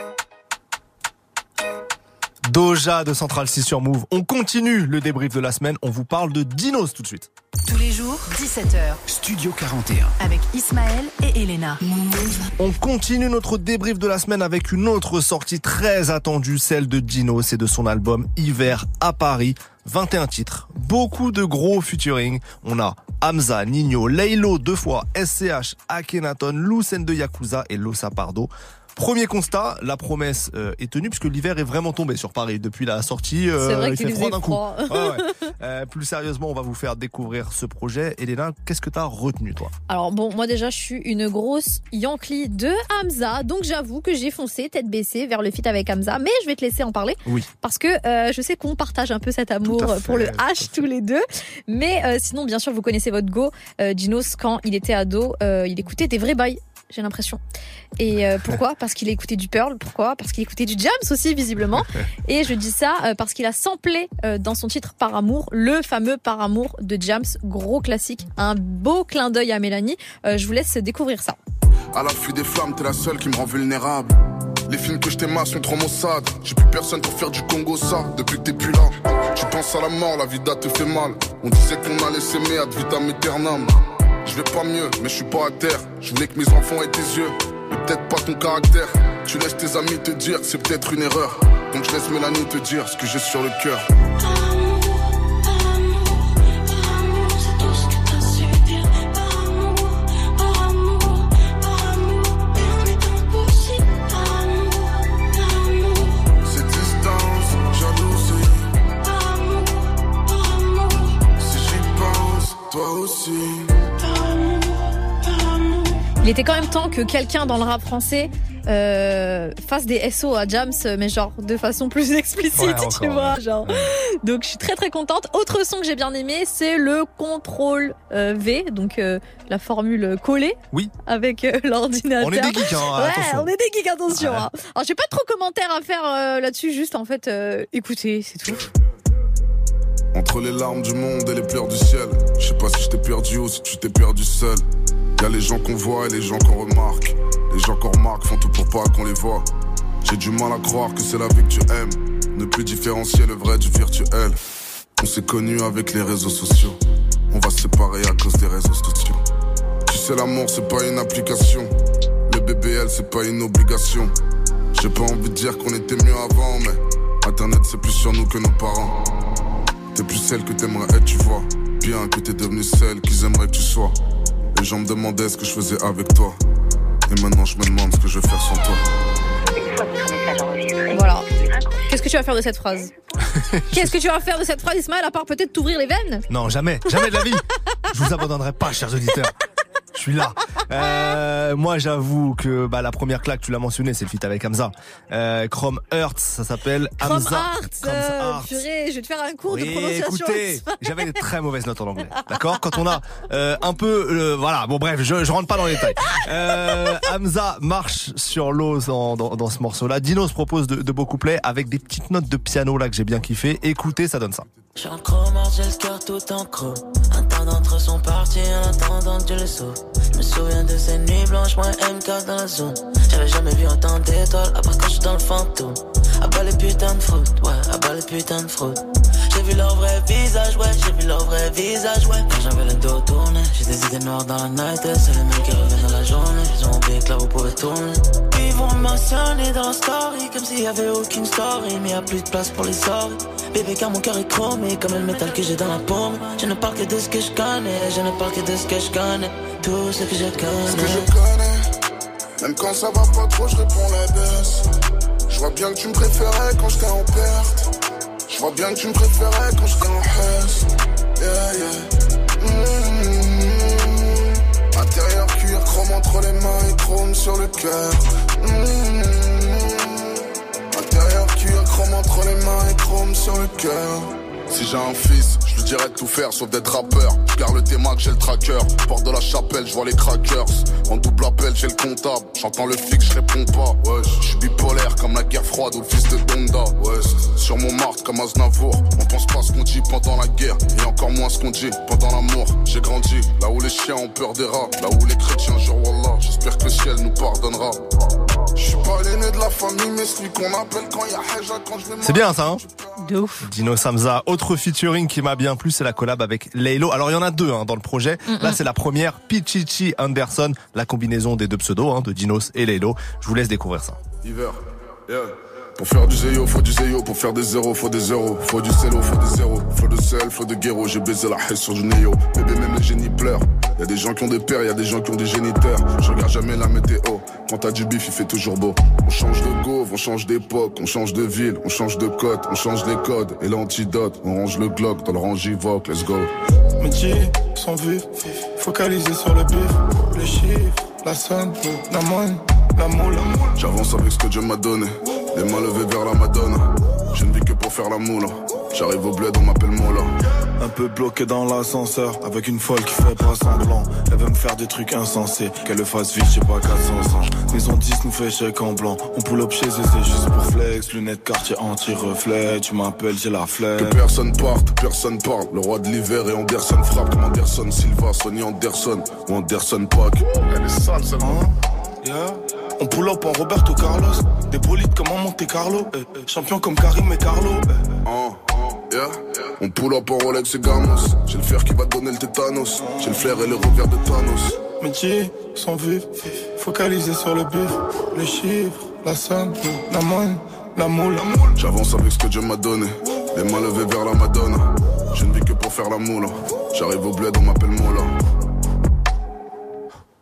Doja de Central 6 sur Move. On continue le débrief de la semaine. On vous parle de Dinos tout de suite. Tous les jours, 17h. Studio 41. Avec Ismaël et Elena. On continue notre débrief de la semaine avec une autre sortie très attendue, celle de Dinos et de son album Hiver à Paris. 21 titres, beaucoup de gros featuring. On a Hamza, Nino, Laylo deux fois, SCH, Akhenaton, Lucen de Yakuza et Losa Pardo. Premier constat, la promesse euh, est tenue puisque l'hiver est vraiment tombé sur Paris depuis la sortie. euh, C'est vrai il qu'il fait froid d'un coup. froid. Ouais, ouais. Euh, plus sérieusement, on va vous faire découvrir ce projet. Elena, qu'est-ce que t'as retenu toi? Alors bon, moi déjà, je suis une grosse Yankee de Hamza, donc j'avoue que j'ai foncé tête baissée vers le feat avec Hamza, mais je vais te laisser en parler. Oui. Parce que euh, je sais qu'on partage un peu cet amour fait, pour le H tous les deux. Mais euh, sinon, bien sûr, vous connaissez votre go. Euh, Dinos, quand il était ado, euh, il écoutait des vrais bails. J'ai l'impression. Et euh, pourquoi? Parce qu'il écoutait du Pearl. Pourquoi? Parce qu'il écoutait du Jams aussi, visiblement. Et je dis ça euh, parce qu'il a samplé euh, dans son titre Par amour, le fameux Par amour de Jams, gros classique. Un beau clin d'œil à Mélanie. Euh, je vous laisse découvrir ça. À l'affût des flammes, t'es la seule qui me rend vulnérable. Les films que je t'aimais sont trop maussades. J'ai plus personne pour faire du Congo ça. Depuis que t'es plus là, tu penses à la mort, la vida te fait mal. On disait qu'on allait s'aimer ad vitam aeternam. Je vais pas mieux, mais je suis pas à terre. Je voulais que mes enfants aient tes yeux, mais peut-être pas ton caractère. Tu laisses tes amis te dire c'est peut-être une erreur. Donc je laisse Mélanie te dire ce que j'ai sur le cœur. Ces Il était quand même temps que quelqu'un dans le rap français euh, fasse des SO à Jams, mais genre de façon plus explicite, Ouais, tu vois. Genre. Donc je suis très très contente. Autre son que j'ai bien aimé, c'est le contrôle euh, V, donc euh, la formule collée Oui. avec l'ordinateur. On est des geeks, hein, ouais, attention. on est des geeks, attention. Hein. Alors j'ai pas trop commentaires à faire là-dessus, juste en fait, euh, écoutez, c'est tout. Entre les larmes du monde et les pleurs du ciel. Je sais pas si je t'ai perdu ou si tu t'es perdu seul. Y a les gens qu'on voit et les gens qu'on remarque. Les gens qu'on remarque font tout pour pas qu'on les voit. J'ai du mal à croire que c'est la vie que tu aimes. Ne plus différencier le vrai du virtuel. On s'est connus avec les réseaux sociaux. On va se séparer à cause des réseaux sociaux. Tu sais, l'amour, c'est pas une application. Le BBL, c'est pas une obligation. J'ai pas envie de dire qu'on était mieux avant, mais Internet, c'est plus sur nous que nos parents. T'es plus celle que t'aimerais être, tu vois. Bien que t'es devenue celle qu'ils aimeraient que tu sois. Les gens me demandaient ce que je faisais avec toi. Et maintenant, je me demande ce que je vais faire sans toi. Voilà. Qu'est-ce que tu vas faire de cette phrase Qu'est-ce que tu vas faire de cette phrase, Ismaël, à part peut-être t'ouvrir les veines Non, jamais, jamais de la vie. Je vous abandonnerai pas, chers auditeurs. Je suis là. Euh, moi, j'avoue que bah, la première claque, tu l'as mentionné, c'est le feat avec Hamza. Euh, Chrome Hearts, ça s'appelle Chrome Hamza. Chrome euh, Hearts. purée, je vais te faire un cours de Oui, prononciation. écoutez, j'avais des très mauvaises notes en anglais. D'accord? Quand on a euh, un peu... euh, voilà, bon bref, je, je rentre pas dans les détails. Euh, Hamza marche sur l'eau dans, dans, dans ce morceau-là. Dino se propose de, de beaux couplets avec des petites notes de piano là que j'ai bien kiffé. Écoutez, ça donne ça. J'ai un chromard, j'ai le cœur tout en chrome. Un d'entre eux sont partis en attendant que Dieu les sauve. Je me souviens de ces nuits blanches, moi MK dans la zone. J'avais jamais vu autant d'étoiles, à part quand je suis dans le fantôme. À bas les putains de fraude, ouais, à bas les putains de fraude. J'ai vu leur vrai visage, ouais, j'ai vu leur vrai visage, ouais. Quand j'avais le dos tourné, j'ai des idées noires dans la night, c'est les mecs qui reviennent dans la journée. Oublié que là vous pouvez tourner. Ils vont me mentionner dans la story, comme s'il y avait aucune story, mais y a plus de place pour les sorties. Bébé, car mon cœur est chromé, comme le métal que j'ai dans la paume. Je ne parle que de ce que je connais, je ne parle que de ce que je connais. Tout ce que je Ce que connais. je connais, même quand ça va pas trop, je réponds la baisse. Je vois bien que tu me préférais quand j'étais en perte. Je vois bien que tu me préférais quand j'étais en hesse. Yeah, yeah. Mm. Entre les mains et chrome sur le cœur. Mm. Intérieur cuir, chrome entre les mains et chrome sur le cœur. Si j'ai un fils, je lui dirais de tout faire sauf d'être rappeur. Je garde le T-Mac, j'ai le tracker. Porte de la chapelle, je vois les crackers. En double appel, j'ai le comptable. J'entends le flic, je réponds pas. Ouais, je suis bipolaire comme la guerre froide ou le fils de Donda. Ouais, sur mon martre comme Aznavour. On pense pas ce qu'on dit pendant la guerre et encore moins ce qu'on dit pendant l'amour. J'ai grandi là où les chiens ont peur des rats, là où les chrétiens jurent Wallah. J'espère que le ciel nous pardonnera. Je suis pas l'aîné de la famille, mais celui qu'on appelle quand y a Heja quand je vais C'est bien ça, hein De ouf. Dino Samza. Autre featuring qui m'a bien plu, c'est la collab avec Laylo. Alors il y en a deux hein, dans le projet. Là c'est la première, Pichichi Anderson, la combinaison des deux pseudos hein, de Dinos et Laylo. Je vous laisse découvrir ça. Hiver, yeah. Pour faire du zéyo, faut du zéyo. Pour faire des zéros, faut des zéros. Faut du zélo, faut des zéros. Faut de sel, faut de guéro. J'ai baisé la haine sur du néo. Bébé, même les génies pleurent. Y a des gens qui ont des pères, y a des gens qui ont des géniteurs. Je regarde jamais la météo. Quand t'as du bif, il fait toujours beau. On change de gauve, on change d'époque, on change de ville, on change de code, on change les codes. Et l'antidote, on range le Glock dans le rangivoque, let's go. Métier, sans vif, focalisé sur le bif, les chiffres, la somme, la monnaie, la moule. J'avance avec ce que Dieu m'a donné. Les mains levées vers la Madone. Je ne vis que pour faire la moule. J'arrive au bled, on m'appelle Mola. Un peu bloqué dans l'ascenseur, avec une folle qui fait pas semblant. Elle veut me faire des trucs insensés, qu'elle le fasse vite, j'ai pas 400 ans. Maison 10 nous fait chèque en blanc. On pull up chez eux, c'est juste pour flex. Lunettes quartier anti-reflet, tu m'appelles, j'ai la flemme. Que personne parte, personne parle. Le roi de l'hiver et Anderson frappe comme Anderson Silva, Sonny Anderson ou Anderson Pack. Elle est sale, celle Yeah. On pull up en Roberto Carlos, des bolides comme en Monte Carlo. eh, eh, Champion comme Karim et Carlo. eh. Oh, yeah. On pull up en Rolex et Gamos. J'ai le fer qui va donner le tétanos. J'ai le flair et le revers de Thanos. Métier, sans vif, focalisé sur le bif, les chiffres, la somme, la monnaie, la moule. J'avance avec ce que Dieu m'a donné. Les mains levées vers la Madone. Je ne vis que pour faire la moule. J'arrive au bled, on m'appelle Mola.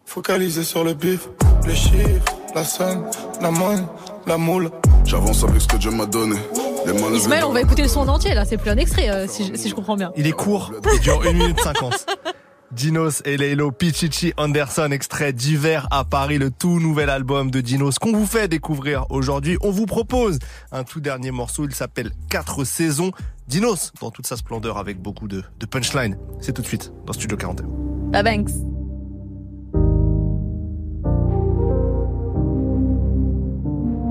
Focalisé sur le bif, les chiffres, la somme, la monnaie, la moule. J'avance avec ce que Dieu m'a donné. Ismaël, on va écouter le son en entier là, c'est plus un extrait euh, si, je, si je comprends bien. Il est court, il dure 1 minute 50. Dinos et Leilo Pichichi Anderson, extrait d'hiver à Paris, le tout nouvel album de Dinos qu'on vous fait découvrir aujourd'hui. On vous propose un tout dernier morceau, il s'appelle 4 saisons. Dinos, dans toute sa splendeur avec beaucoup de, de punchline. C'est tout de suite dans Studio 41. La Banks.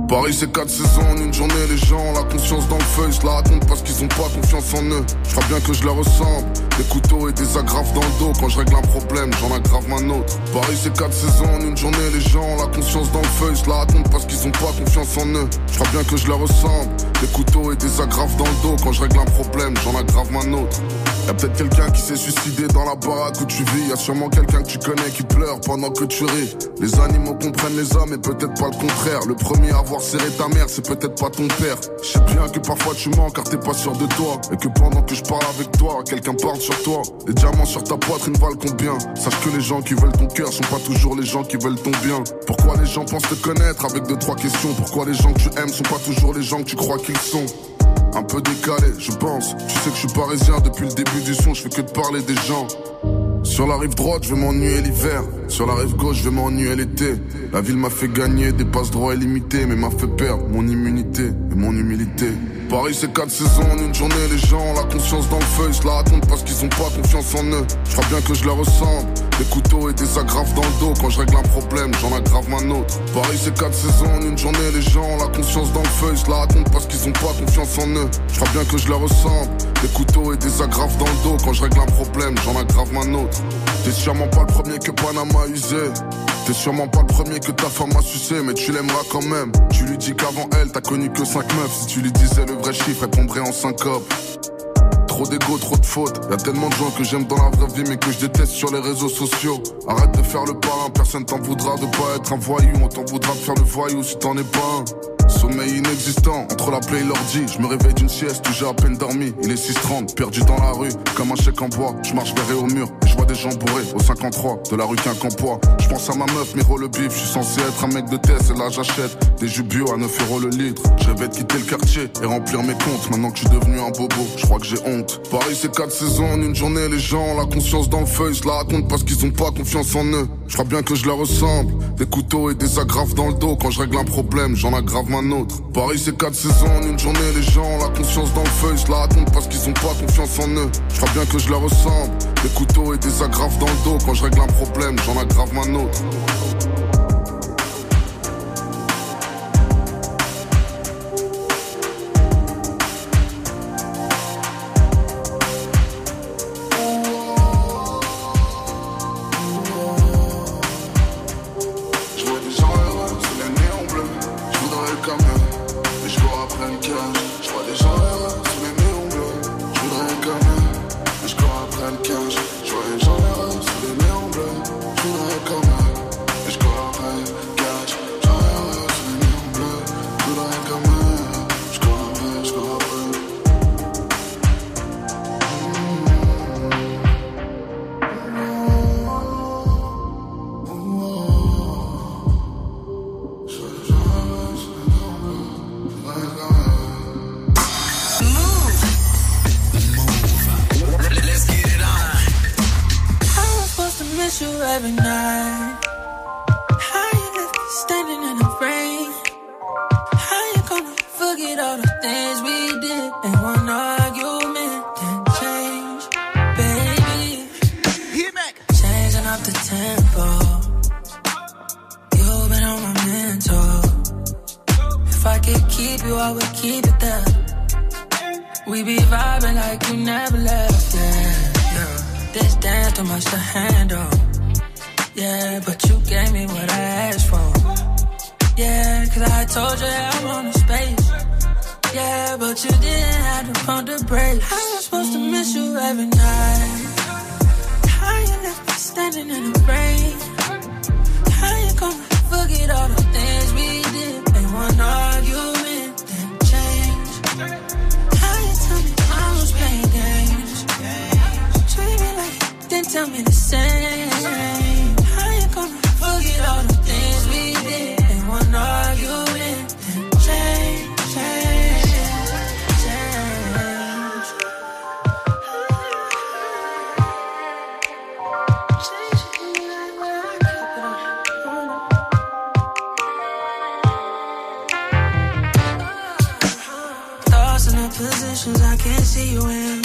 Paris c'est quatre saisons en une journée, les gens ont la conscience dans le feuille, se la racontent parce qu'ils ont pas confiance en eux. Je crois bien que je leur ressemble, des couteaux et des agrafes dans le dos. Quand je règle un problème, j'en aggrave un autre. Paris c'est quatre saisons en une journée, les gens ont la conscience dans le feuille, se la racontent parce qu'ils ont pas confiance en eux. Je crois bien que je leur ressemble, des couteaux et des agrafes dans le dos. Quand je règle un problème, j'en aggrave un autre. Y'a peut-être quelqu'un qui s'est suicidé dans la baraque où tu vis. Y'a sûrement quelqu'un que tu connais qui pleure pendant que tu ris. Les animaux comprennent les hommes et peut-être pas le contraire. Le premier à avoir serré ta mère, c'est peut-être pas ton père. Je sais bien que parfois tu mens car t'es pas sûr de toi. Et que pendant que je parle avec toi, quelqu'un parle sur toi. Les diamants sur ta poitrine valent combien? Sache que les gens qui veulent ton cœur sont pas toujours les gens qui veulent ton bien. Pourquoi les gens pensent te connaître avec deux trois questions? Pourquoi les gens que tu aimes sont pas toujours les gens que tu crois qu'ils sont? Un peu décalé, je pense. Tu sais que je suis parisien depuis le début du son, je fais que de parler des gens. Sur la rive droite, je vais m'ennuyer l'hiver. Sur la rive gauche, je vais m'ennuyer l'été. La ville m'a fait gagner des passes droits illimités, mais m'a fait perdre mon immunité et mon humilité. Paris, c'est quatre saisons en une journée. Les gens ont la conscience dans le feu, ils se la racontent parce qu'ils ont pas confiance en eux. Je crois bien que je leur ressemble. Des couteaux et des agrafes dans le dos. Quand je règle un problème, j'en aggrave un autre. Paris, c'est quatre saisons en une journée. Les gens ont la conscience dans le feu, ils se la racontent parce qu'ils ont pas confiance en eux. Je crois bien que je leur ressemble. Des couteaux et des agrafes dans le dos. Quand je règle un problème, j'en aggrave un autre. T'es sûrement pas le premier que Panama usé. T'es sûrement pas le premier que ta femme a sucé, mais tu l'aimeras quand même. Tu lui dis qu'avant elle, t'as connu que 5 meufs. Si tu lui disais le vrai chiffre, elle tomberait en syncope. Trop d'ego, trop de fautes. Y a tellement de gens que j'aime dans la vraie vie, mais que je déteste sur les réseaux sociaux. Arrête de faire le parrain, personne t'en voudra de pas être un voyou. On t'en voudra de faire le voyou si t'en es pas un. Sommeil inexistant, entre la play et l'ordi, je me réveille d'une sieste où j'ai à peine dormi. Il est 6h30, perdu dans la rue, comme un chèque en bois. Je marche vers au mur, je vois des gens bourrés au 53 de la rue Quincampoix. Je pense à ma meuf, Miro le bif, je suis censé être un mec de test, et là j'achète des jus bio à 9 euros le litre. Je rêvais de quitter le quartier et remplir mes comptes, maintenant que je suis devenu un bobo, je crois que j'ai honte. Paris c'est 4 saisons en une journée, les gens ont la conscience dans le feu, ils se la racontent parce qu'ils ont pas confiance en eux. Je crois bien que je leur ressemble, des couteaux et des agrafes dans le dos, quand je règle un problème, j'en aggrave un Paris c'est 4 saisons en une journée, les gens ont la conscience dans le feu, ils se la racontent parce qu'ils ont pas confiance en eux. Je crois bien que je leur ressemble, des couteaux et des agrafes dans le dos, quand je règle un problème, j'en aggrave un autre. Same. How you gonna forget all the things we did? And one argument change, change, change. Thoughts in the positions I can't see you in.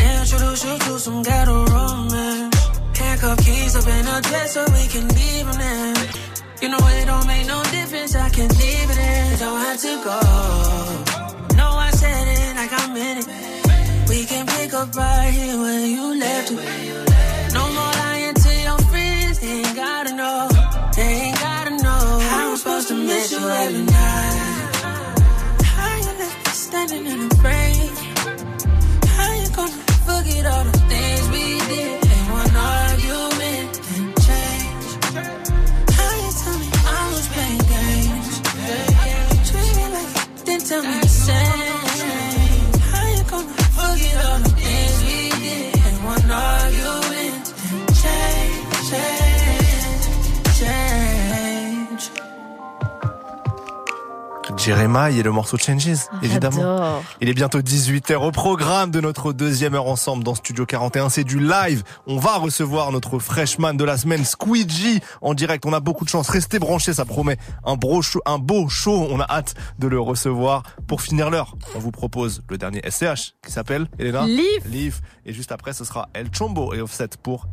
Introduce you to some ghetto romance. Handcuff keys up in a dress so we can leave them in. You know it don't make no difference, I can leave it in. Don't have to go. No, I said it like I meant it. We can pick up right here where you left it. No more lying to your friends, they ain't gotta know. They ain't gotta know. How I'm supposed to miss you every night. Jeremiah et le morceau Changes, évidemment. J'adore. Il est bientôt 18h au programme de notre deuxième heure ensemble dans Studio 41. C'est du live. On va recevoir notre freshman de la semaine, Squeegee, en direct. On a beaucoup de chance. Restez branchés, ça promet un, beau show, un beau show. On a hâte de le recevoir. Pour finir l'heure, on vous propose le dernier SCH qui s'appelle, Elena Leaf. Leaf. Et juste après, ce sera El Chombo et Offset pour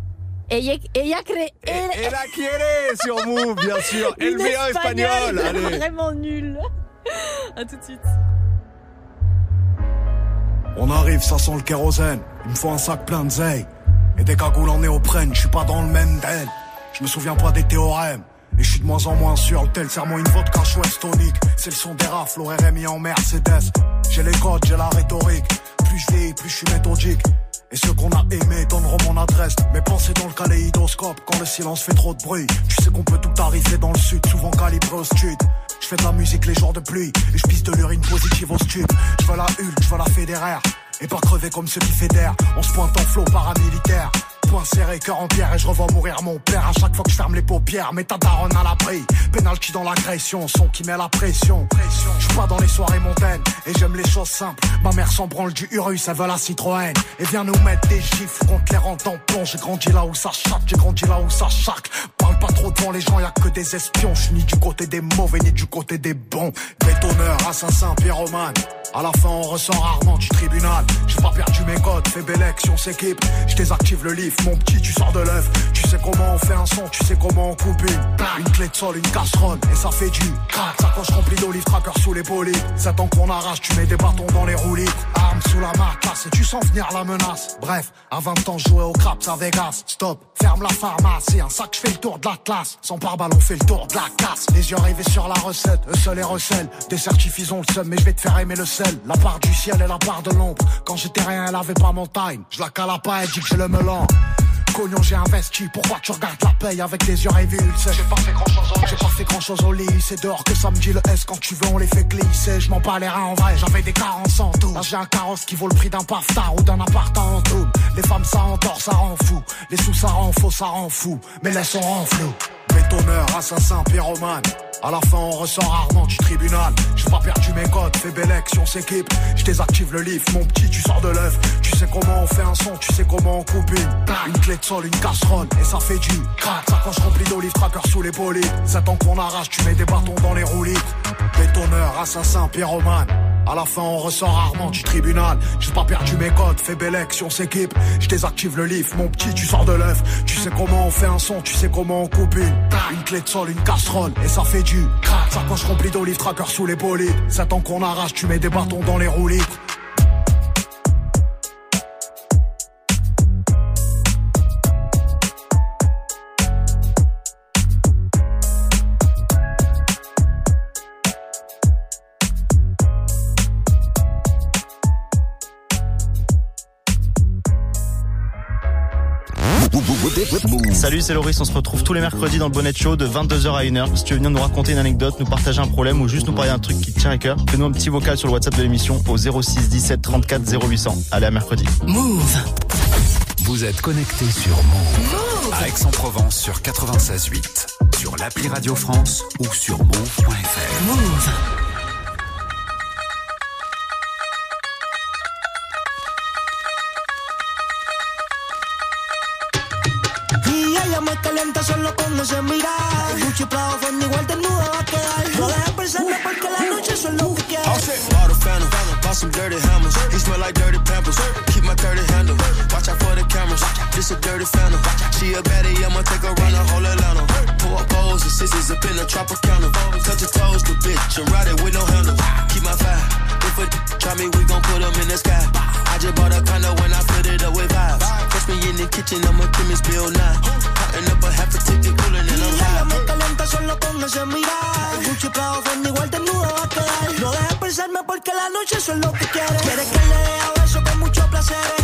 Ella, ella cree. Et la quiere sur Move, bien sûr. Une LVA espagnol. Allez. Vraiment nul. À tout de suite. On arrive, ça sent le kérosène. Il me faut un sac plein de zeille. Et des cagoules en néoprène, je suis pas dans le même den. Je me souviens pas des théorèmes. Et je suis de moins en moins sûr, tel serre-moi une vodka chouette tonique. C'est le son des rafles, RMI en Mercedes. J'ai les codes, j'ai la rhétorique. Plus je vieillis, plus je suis méthodique. Et ceux qu'on a aimés donneront mon adresse. Mes pensées dans le kaléidoscope quand le silence fait trop de bruit. Tu sais qu'on peut tout arriver dans le sud, souvent calibré au stud. Je fais de la musique les jours de pluie et je pisse de l'urine positive au stud. Je veux la Hulk, je veux la fédéraire. Et pas crever comme ceux qui fédèrent. On se pointe en flot paramilitaire. Point serré, cœur en pierre et je revois mourir mon père à chaque fois que je ferme les paupières. Mais ta daronne à l'abri. Penalty dans l'agression, son qui met la pression. Je suis pas dans les soirées montaines et j'aime les choses simples. Ma mère s'en branle du Urus, elle veut la Citroën. Et vient nous mettre des gifs contre les rangs tampons. J'ai grandi là où ça chatte, j'ai grandi là où ça chaque. Parle pas trop devant les gens, y a que des espions. Je suis ni du côté des mauvais ni du côté des bons. Bétonneur, assassin, pyromane. À la fin, on ressort rarement du tribunal. J'ai pas perdu mes codes, fais belle action, s'équipe. Je désactive le livre, mon petit, tu sors de l'œuf. Tu sais comment on fait un son, tu sais comment on coupe une. Une clé de sol, une casserole, et ça fait du crack. Sacoche remplie d'olives, tracker sous les. C'est temps qu'on arrache, tu mets des bâtons dans les roulis. Arme sous la matrasse, et tu sens venir la menace. Bref, à 20 ans, jouais au craps à Vegas. Stop, ferme la pharmacie, un sac, je fais le tour de la classe. Sans pare-balles, on fait le tour de la casse. Les yeux rivés sur la recette, eux seuls et recèlent. Des certifs, ont le seum, mais je vais te faire aimer le La part du ciel et la part de l'ombre. Quand j'étais rien, elle avait pas mon time. Je la cala pas, elle dit que j'ai le melon. Cognon, j'ai investi, pourquoi tu regardes la paye avec des yeux révulsés? J'ai pas fait grand chose au J'ai pas fait grand chose au lit, c'est dehors que ça me dit le S quand tu veux on les fait glisser. Je m'en bats les reins en vrai, j'avais des carences en tout Là j'ai un carrosse qui vaut le prix d'un paftard ou d'un appart en double. Les femmes ça endort, ça rend fou. Les sous ça rend faux, ça rend fou. Mais laisse on rend flou Bétonneur, assassin, pyromane à la fin, on ressort rarement du tribunal. J'ai pas perdu mes codes, fais belle action, s'équipe. Je désactive le livre, mon petit, tu sors de l'œuf. Tu sais comment on fait un son, tu sais comment on coupe une. Une clé de sol, une casserole, et ça fait du crack. Sacoche remplie d'olives, tracker sous l'épaule. C'est temps qu'on arrache, tu mets des bâtons dans les roulis. Bétonneur, assassin, pyromane. À la fin, on ressort rarement du tribunal. J'ai pas perdu mes codes, fais Bellec si on s'équipe. Je désactive le lift, mon petit, tu sors de l'œuf. Tu sais comment on fait un son, tu sais comment on coupe une. Une clé de sol, une casserole, et ça fait du crack. Sacoche remplie d'olive tracker sous les bolides. Ça tant qu'on arrache, tu mets des bâtons dans les roulis. Salut, c'est Loris. On se retrouve tous les mercredis dans le Bonnet Show de 22h à 1h. Si tu veux venir nous raconter une anecdote, nous partager un problème ou juste nous parler d'un truc qui te tient à cœur, fais-nous un petit vocal sur le WhatsApp de l'émission au 06 17 34 0800. Allez, à mercredi. Move. Vous êtes connecté sur Move. À Aix-en-Provence sur 96.8. Sur l'appli Radio France ou sur move.fr. Move. Calienta solo con ese mirar. Gucci, Prada, Fendi, igual desnuda va a quedar. No dejes pensarme porque la noche eso es lo que quiero. Bought some dirty hammers. He smell like dirty pampers. Keep my dirty handle. Watch out for the cameras. This a dirty phantom. She a baddie, I'ma take her around the whole Atlanta. Pull up pose and sisters up in the Tropicana. Touch your toes, the bitch, and ride it with no handle. Keep my fire. If a try me, we gon' put 'em in the sky. I just bought a condo when I filled it up with vibes. Catch me in the kitchen, I'm a chemist bill now. Cutting up a half a ticket, cooling and I'm ella me high. calienta solo con ese mirar. Gucci, Prada, Fendi, igual desnuda va a quedar. No dejes pensarme porque la noche eso es lo que quiere. Quiere que le dé a beso con mucho placer.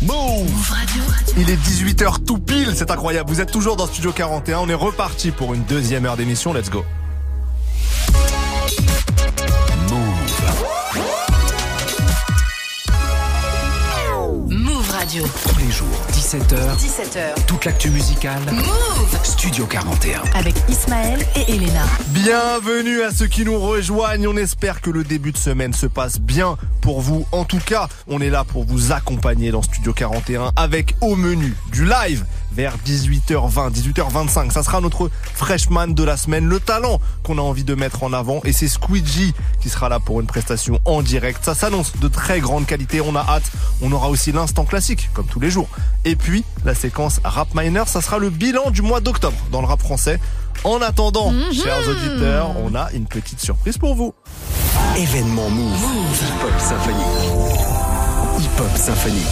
Move. Il est 18h tout pile, c'est incroyable. Vous êtes toujours dans Studio 41. On est reparti pour une deuxième heure d'émission. Let's go. 17h. 17h. Toute l'actu musicale. Move Studio 41. Avec Ismaël et Elena. Bienvenue à ceux qui nous rejoignent. On espère que le début de semaine se passe bien pour vous. En tout cas, on est là pour vous accompagner dans Studio 41 avec au menu du live vers 18h20, 18h25. Ça sera notre freshman de la semaine, le talent qu'on a envie de mettre en avant. Et c'est Squeegee qui sera là pour une prestation en direct. Ça s'annonce de très grande qualité. On a hâte. On aura aussi l'instant classique, comme tous les jours. Et puis, la séquence Rap Miner, ça sera le bilan du mois d'octobre dans le rap français. En attendant, chers auditeurs, on a une petite surprise pour vous. Événement Move. Hip-Hop symphonique. Hip-Hop symphonique.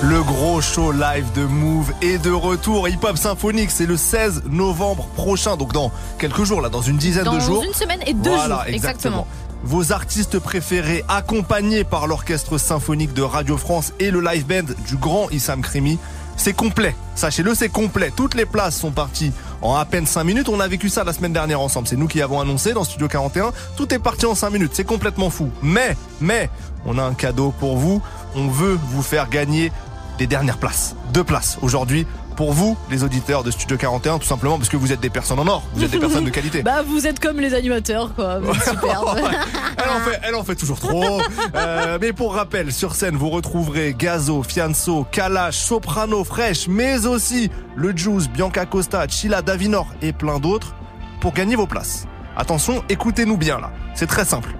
Le gros show live de Move est de retour. Hip Hop Symphonique, c'est le 16 novembre prochain, donc dans quelques jours, là, dans une dizaine Dans de jours. une semaine et deux Voilà, jours, exactement. Vos artistes préférés, accompagnés par l'orchestre symphonique de Radio France et le live band du grand Issam Krimi. C'est complet. Sachez-le, c'est complet. Toutes les places sont parties en à peine 5 minutes. On a vécu ça la semaine dernière ensemble. C'est nous qui avons annoncé dans Studio 41. Tout est parti en 5 minutes. C'est complètement fou. Mais, mais, on a un cadeau pour vous. On veut vous faire gagner des dernières places. Deux places aujourd'hui pour vous, les auditeurs de Studio 41, tout simplement parce que vous êtes des personnes en or. Vous êtes des personnes de qualité. Bah, vous êtes comme les animateurs, quoi. Vous êtes superbes. Elle en fait, elle en fait toujours trop. Euh, mais pour rappel, sur scène, vous retrouverez Gazo, Fianso, Kalash, Soprano, Fresh, mais aussi le Juice, Bianca Costa, Chila, Davinor et plein d'autres pour gagner vos places. Attention, écoutez-nous bien là. C'est très simple.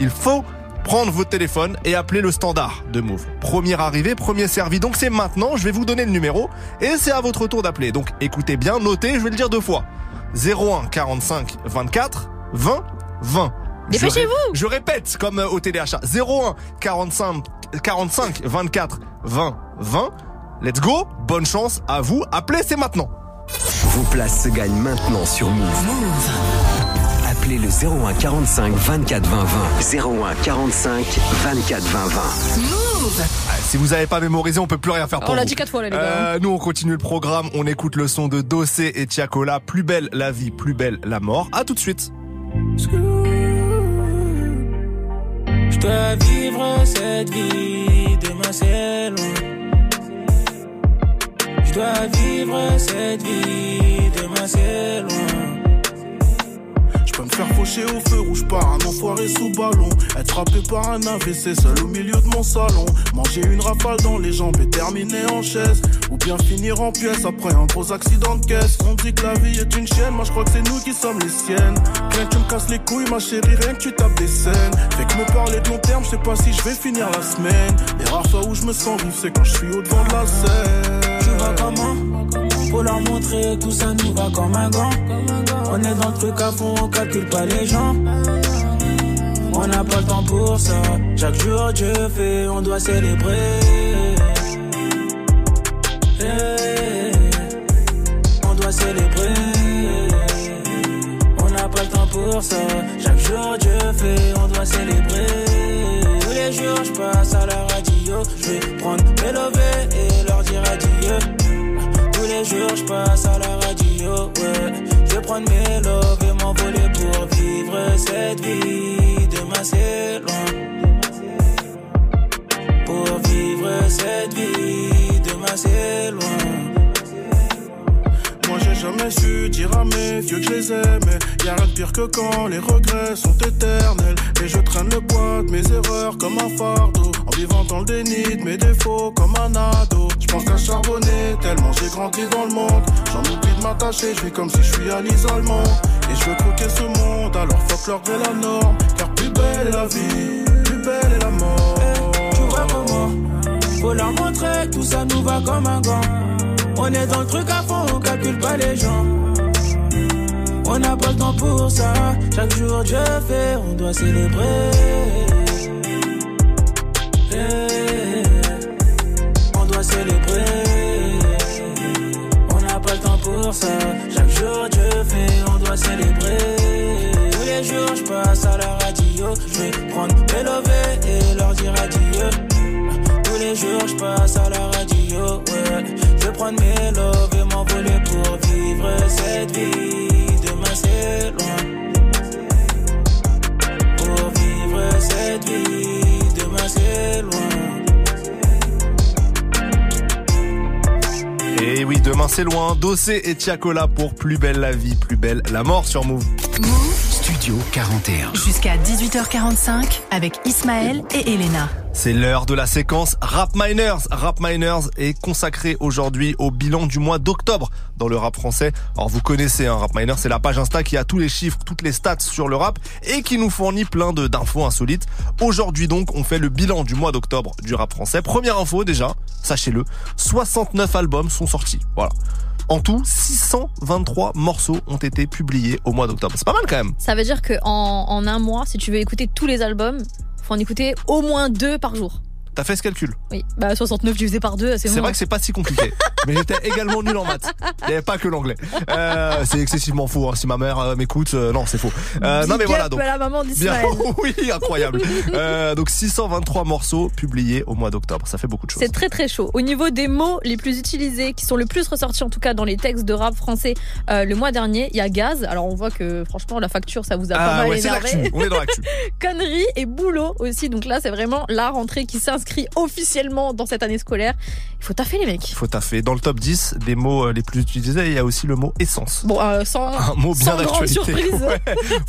Il faut prendre votre téléphone et appeler le standard de Move. Premier arrivé, premier servi. Donc c'est maintenant, je vais vous donner le numéro et c'est à votre tour d'appeler. Donc écoutez bien, notez, je vais le dire deux fois. 01 45 24 20 20. Je Dépêchez-vous. ré- Je répète, comme euh, au téléachat. 01 45 45 24 20 20. Let's go. Bonne chance à vous. Appelez, c'est maintenant. Vos places se gagnent maintenant sur Move. Appelez le 01 45 24 20 20. 01 45 24 20 20. Move Ah, Si vous n'avez pas mémorisé, on peut plus rien faire pour On l'a dit quatre fois, là, les gars. Euh, nous, on continue le programme. On écoute le son de Dossé et Tiakola. Plus belle la vie, plus belle la mort. À tout de suite. Je dois vivre cette vie, demain c'est long. Je dois vivre cette vie, demain c'est loin. Je me faire faucher au feu rouge par un enfoiré sous ballon. Être frappé par un AVC seul au milieu de mon salon. Manger une rafale dans les jambes et terminer en chaise. Ou bien finir en pièces après un gros accident de caisse. On dit que la vie est une chienne, moi je crois que c'est nous qui sommes les siennes. Rien que tu me casses les couilles, ma chérie, rien que tu tapes des scènes. Fait que me parler de long terme, je sais pas si je vais finir la semaine. Les rares fois où je me sens vivre, c'est quand je suis au devant de la scène. Tu vas comment? Faut leur montrer tout ça nous va comme un gant. On est dans le truc à fond, on calcule pas les gens. On n'a pas le temps pour ça. Chaque jour Dieu fait, on doit célébrer. Eh, On doit célébrer. On n'a pas le temps pour ça. Chaque jour Dieu fait, on doit célébrer. Tous les jours je passe à la radio. Je vais prendre mes lovés et leur dire adieu. Je passe à la radio. Ouais. Je vais prendre mes loves et m'envoler pour vivre cette vie. Demain c'est loin. Pour vivre cette vie. Demain c'est loin. Jamais su dire à mes vieux que je les aimais. Y'a rien de pire que quand les regrets sont éternels. Et je traîne le poids de mes erreurs comme un fardeau. En vivant dans le déni de mes défauts comme un ado. Je pense qu'à charbonner tellement j'ai grandi dans le monde. J'en oublie de m'attacher, je comme si je suis à l'isolement. Et je veux croquer ce monde, alors fuck leur gré la norme. Car plus belle est la vie, Faut leur montrer tout ça nous va comme un gant. On est dans le truc à fond, on calcule pas les gens. On n'a pas le temps pour ça. Chaque jour Dieu fait, on doit célébrer. On doit célébrer. On n'a pas le temps pour ça. Chaque jour Dieu fait, on doit célébrer. Tous les jours je passe à la radio. Je vais prendre mes et leur dire adieu. Jours je passe à la radio. Ouais. Je vais prendre mes loves et m'envoler pour vivre cette vie. Demain c'est loin. Pour vivre cette vie. Demain c'est loin. Et oui, demain c'est loin. Dossé et Tiakola pour Plus belle la vie, plus belle la mort sur Move. Move Studio 41. Jusqu'à 18h45 avec Ismaël et Elena. C'est l'heure de la séquence Rap Miners. Rap Miners est consacré aujourd'hui au bilan du mois d'octobre dans le rap français. Alors vous connaissez un Rap Miners, c'est la page Insta qui a tous les chiffres, toutes les stats sur le rap et qui nous fournit plein de d'infos insolites. Aujourd'hui donc, on fait le bilan du mois d'octobre du rap français. Première info déjà, sachez-le, 69 albums sont sortis. Voilà. En tout, 623 morceaux ont été publiés au mois d'octobre. C'est pas mal quand même. Ça veut dire que en, un mois, si tu veux écouter tous les albums, faut en écouter au moins deux par jour. T'as fait ce calcul Oui, bah 69 divisé par deux, c'est C'est bon. vrai que c'est pas si compliqué. mais j'étais également nul en maths. Il n'y avait pas que l'anglais. Euh, c'est excessivement faux. hein. Si ma mère euh, m'écoute, euh, non, c'est faux. Non, mais voilà. Donc, à la maman Bien, oui, incroyable. Donc 623 morceaux publiés au mois d'octobre. Ça fait beaucoup de choses. C'est très très chaud. Au niveau des mots les plus utilisés, qui sont le plus ressortis en tout cas dans les textes de rap français le mois dernier, il y a gaz. Alors on voit que franchement la facture ça vous a pas Ah mal ouais, énervé. l'actu. On est dans. Conneries et boulot aussi. Donc là c'est vraiment la rentrée qui s'inscrit officiellement dans cette année scolaire. Il faut taffer les mecs. Il faut taffer. Dans le top 10 des mots euh, les plus utilisés, il y a aussi le mot essence. Bon, euh, sans, Un mot bien d'actualité. Ouais.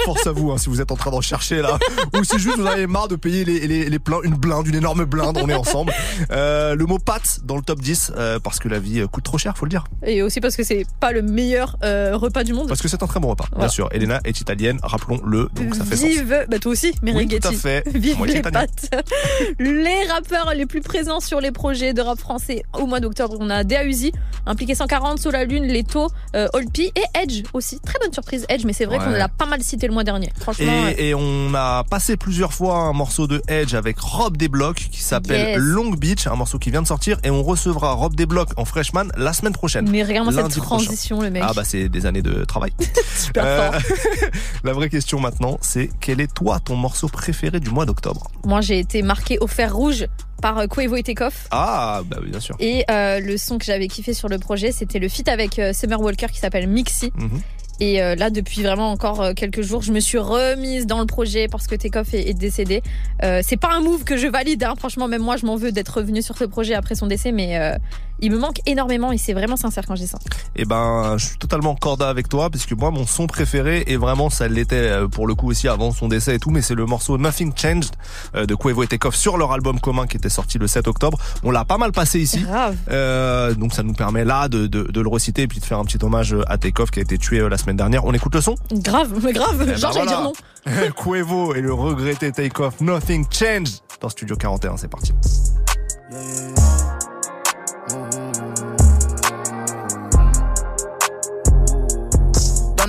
Force à vous, hein, si vous êtes en train d'en chercher là, ou si juste vous avez marre de payer les, les, les pleins, une blinde, une énorme blinde, on est ensemble. Euh, le mot pâte dans le top 10, euh, parce que la vie coûte trop cher, faut le dire. Et aussi parce que c'est pas le meilleur repas du monde. Parce que c'est un très bon repas, bien sûr. Elena est italienne, rappelons-le, donc ça fait sens. Vive, bah toi aussi, mais Oui, tout à fait. Vive Moitié les pâtes. les rappeurs les plus présents sur les projets de rap français au mois d'octobre, on a Deauzi, impliqué 140, Sur la Lune, Leto, euh, Olpi et Edge aussi. Très bonne surprise Edge, mais c'est vrai Ouais. qu'on l'a pas mal cité le mois dernier. Franchement, ouais. Et, et on a passé plusieurs fois un morceau de Edge avec Rob Desblocs qui s'appelle Yes. Long Beach, un morceau qui vient de sortir et on recevra Rob Desblocs en freshman la semaine prochaine. mais regarde-moi cette prochain. transition, le mec. Ah bah c'est des années de travail. Super Euh, fort. la vraie question maintenant, c'est quel est toi ton morceau préféré du mois d'octobre? Moi, j'ai été marqué au fer rouge par euh, Quavo et Takeoff. Ah bah bien sûr. Et euh, le son que j'avais kiffé sur le projet, c'était le feat avec euh, Summer Walker qui s'appelle Mixi. Mhm. Et euh, là, depuis vraiment encore euh, quelques jours, je me suis remise dans le projet parce que Takeoff est, est décédé. Euh, c'est pas un move que je valide, hein. franchement, même moi, je m'en veux d'être revenu sur ce projet après son décès, mais euh, il me manque énormément et c'est vraiment sincère quand je dis ça. Eh ben, je suis totalement corda avec toi, puisque moi, mon son préféré, et vraiment, ça l'était euh, pour le coup aussi avant son décès et tout, mais c'est le morceau Nothing Changed euh, de Quavo et Takeoff sur leur album commun qui était sorti le 7 octobre. On l'a pas mal passé ici. Grave. Euh, donc ça nous permet là de, de, de le reciter et puis de faire un petit hommage à Takeoff qui a été tué euh, la semaine dernière. On écoute le son? Grave, mais grave, Eh ben genre j'allais dire non. Quavo et le regretté Takeoff Nothing Changed dans Studio 41, c'est parti.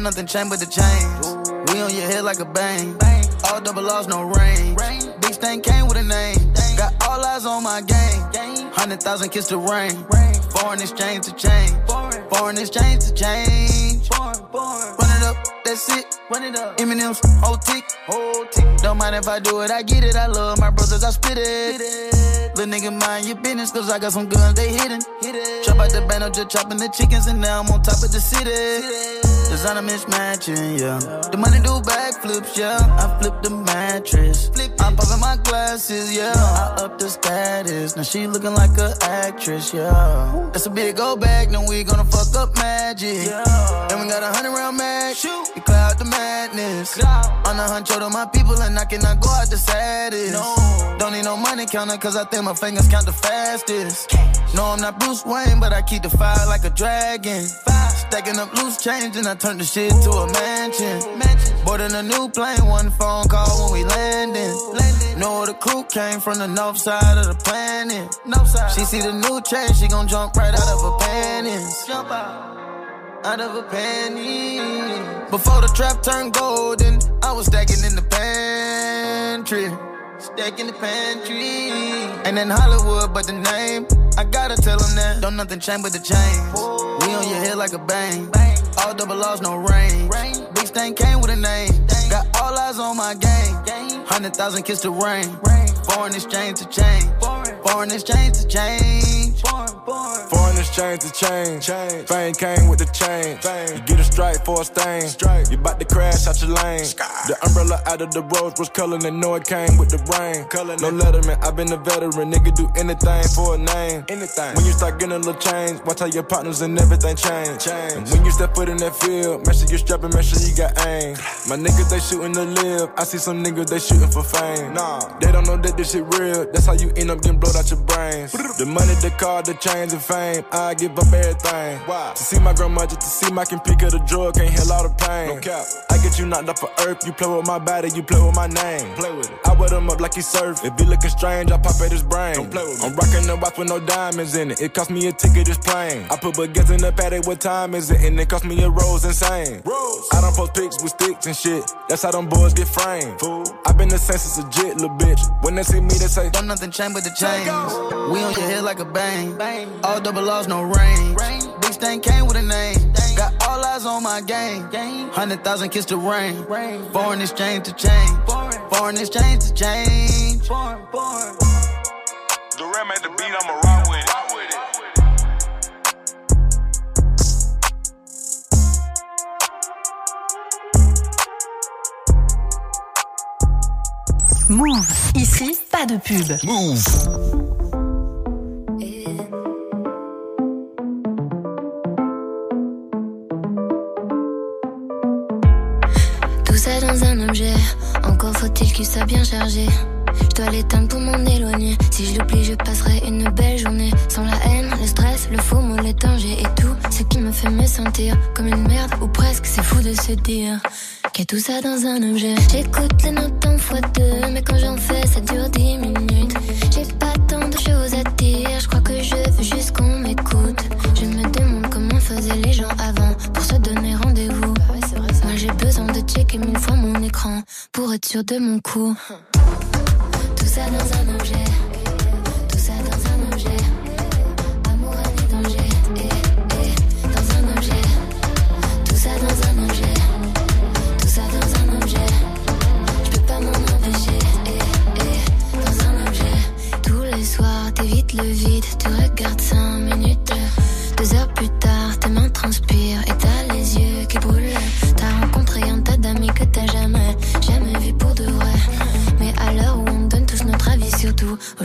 Nothing change but the chains. We on your head like a bang. All double loss, no range. Big stain came with a name. Got all eyes on my game. Hundred thousand kiss the rain. Foreign exchange to change. Foreign exchange to change. Run it up, that's it. Run it up. Eminem's whole tick. Whole tick. Don't mind if I do it, I get it. I love my brothers, I spit it. Little nigga, mind your business, cause I got some guns, they hidden. Chop out the band, I'm just chopping the chickens, and now I'm on top of the city. Designer mismatching, yeah. The money do backflips, yeah. I flip the mattress. Flip I'm popping my glasses, yeah. I up the status. Now she looking like a actress, yeah. That's a big old bag, now we gonna fuck up magic. Yeah. And we got a hundred round mag. Shoot. We cloud the madness. On the hunt to my people, and I cannot go out the saddest. No. Don't need no money counter, cause I think my fingers count the fastest. No, I'm not Bruce Wayne, but I keep the fire like a dragon. Stacking up loose change, and I turn the shit to a mansion. Boarding a new plane, one phone call when we landing. Know the crew came from the north side of the planet. She see the new change, she gon' jump right out of her panties. Jump out. Out of a panty. Before the trap turned golden, I was stacking in the pantry. Stacking the pantry. Ain't in Hollywood, but the name. I gotta tell them that. Don't nothing change but the chains. We on your head like a bang. bang. All double loss, no rain. Big stain came with a name. Got all eyes on my game. Hundred thousand kiss to rain. Foreign exchange to change. Foreign exchange to change. Foreign exchange to change. Fame came with the change. You get a strike for a stain. You bout to crash out your lane. The umbrella out of the rose was color and know it came with the rain. No letterman, i been a veteran. Nigga do anything for a name. Anything. When you start getting a little change, watch how your partners and everything change. And when you step foot in that field, make sure you strap strapping, make sure you got aim. My niggas, they shooting to live. I see some niggas, they shooting for fame. Nah, they don't know that this shit real. That's how you end up getting blowed out your brains. The money, the car, the chains and fame. I give up everything. Why? To see my grandmother, to see my can pick of the drug, can't heal all the pain. No cap. I get you knocked off of earth. You play with my body, you play with my name. Play with it. I wet him up like he surf. If he looking strange, I pop at his brain. Don't play with me. I'm rocking the watch with no diamonds in it. It cost me a ticket, this plane. I put baguettes in the paddock, what time is it? And it cost me a rose insane. Rose. I don't post pics with sticks and shit. That's how them boys get framed. Fool. I been the census legit, little bitch. When they see me, they say, Don't nothing change but the chains. We on your head like a bang. All double laws, no range. Big stain came with a name. Got all eyes on my game. Hundred thousand kiss the rain. Foreign exchange to change. Foreign exchange to change. Durant made the beat, I'ma rock with it. Move. Ici, pas de pub. Move. Qu'il soit bien chargé. Je dois l'éteindre pour m'en éloigner. Si je l'oublie, je passerai une belle journée. Sans la haine, le stress, le faux mot, les et tout ce qui me fait me sentir comme une merde ou presque. C'est fou de se dire qu'il a tout ça dans un objet. J'écoute les notes en fois deux, mais quand j'en fais, ça dure dix minutes. J'ai pour être sûr de mon coup. Tout ça dans un objet. Tout ça dans un objet. Amour, année, danger. Eh, eh, dans un objet. Tout ça dans un objet. Tout ça dans un objet. Je peux pas m'en empêcher. Eh, eh, dans un objet. Tous les soirs, t'évites le vide. Tu regardes cinq minutes. Deux heures plus tard, tes mains transpirent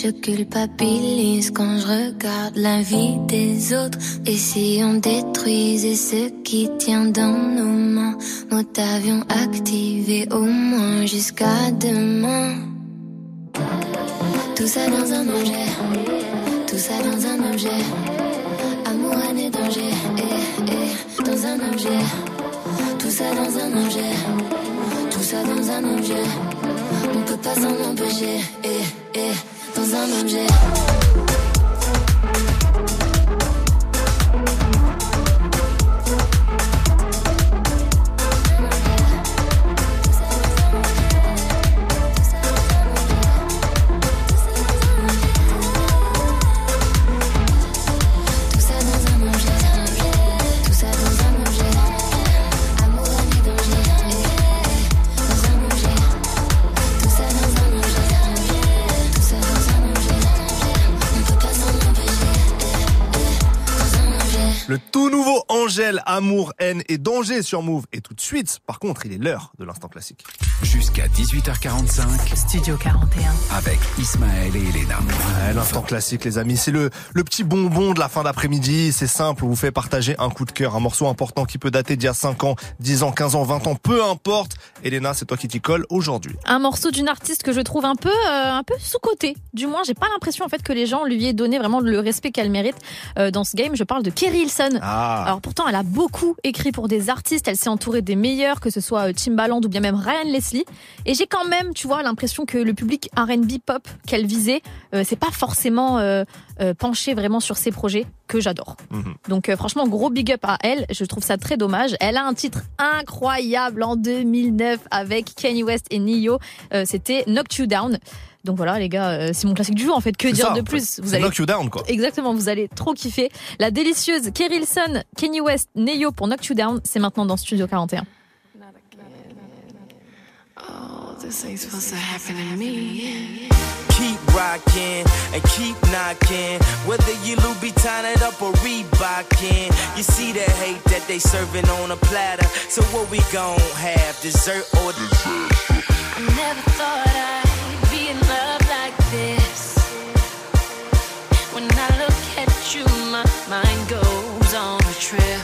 Je culpabilise quand je regarde la vie des autres. Et si on détruisait ce qui tient dans nos mains, mode avion activé au moins jusqu'à demain. Tout ça dans un objet, tout ça dans un objet. Amour, année, danger, eh, eh, dans un objet. Tout ça dans un objet, tout ça dans un objet. On peut pas s'en empêcher, eh, eh, dans un objet. Amour, haine et danger sur Move. Et tout de suite, par contre, il est l'heure de l'instant classique. Jusqu'à 18h45. Studio 41. Avec Ismaël et Elena. Ouais, l'instant classique, les amis, c'est le, le petit bonbon de la fin d'après-midi. C'est simple, on vous fait partager un coup de cœur, un morceau important qui peut dater d'il y a 5 ans, 10 ans, 15 ans, 20 ans, peu importe. Elena, c'est toi qui t'y colle aujourd'hui. Un morceau d'une artiste que je trouve un peu, euh, un peu sous-côté. Du moins, j'ai pas l'impression en fait que les gens lui aient donné vraiment le respect qu'elle mérite euh, dans ce game. Je parle de Kerry Hilson. Ah. Alors pourtant, elle a beaucoup écrit pour des artistes. Elle s'est entourée des meilleurs, que ce soit euh, Timbaland ou bien même Ryan Leslie. Et j'ai quand même, tu vois, l'impression que le public R&B pop qu'elle visait, euh, c'est pas forcément euh, euh, penché vraiment sur ses projets que j'adore. Donc euh, franchement, gros big up à elle. Je trouve ça très dommage. Elle a un titre incroyable en 2009 avec Kanye West et Nio. C'était Knock You Down. Donc voilà les gars, euh, c'est mon classique du jour en fait. Que dire ça, de plus fait. C'est Knock You Down, quoi. Exactement, vous allez trop kiffer. La délicieuse Kerry Hilson, Kanye West, Neo pour Knock You Down, c'est maintenant dans Studio 41. Oh, this ain't supposed to happen to me. Keep rocking and keep knocking. Whether you Louboutin it up or Reebokin. You see the hate that they serving on a platter. So what we gon' have? Dessert or dessert? I never thought I'd trip.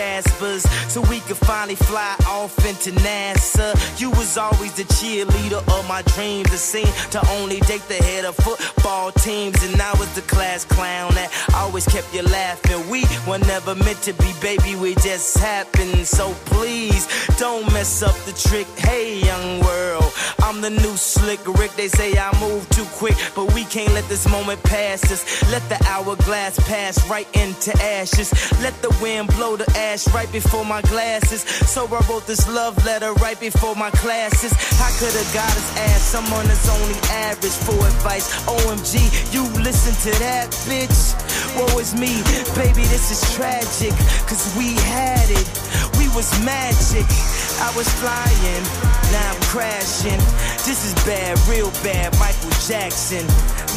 Caspers so we could finally fly off into NASA? You was always the cheerleader of my dreams. It seemed to only date the head of football teams, and I was the class clown that always kept you laughing. We were never meant to be, baby. We just happened. So please don't mess up the trick. Hey, young world, I'm the new slick Rick. They say I move too quick, but we can't let this moment pass us. Let the hourglass pass right into ashes. Let the wind blow the ash right before my glasses. So I wrote this love letter right before my classes. I could have got his ass, someone that's only average for advice. OMG, you listen to that, bitch. Woe is me, baby, this is tragic. Cause we had it, we was magic. I was flying, now I'm crashing. This is bad, real bad, Michael Jackson.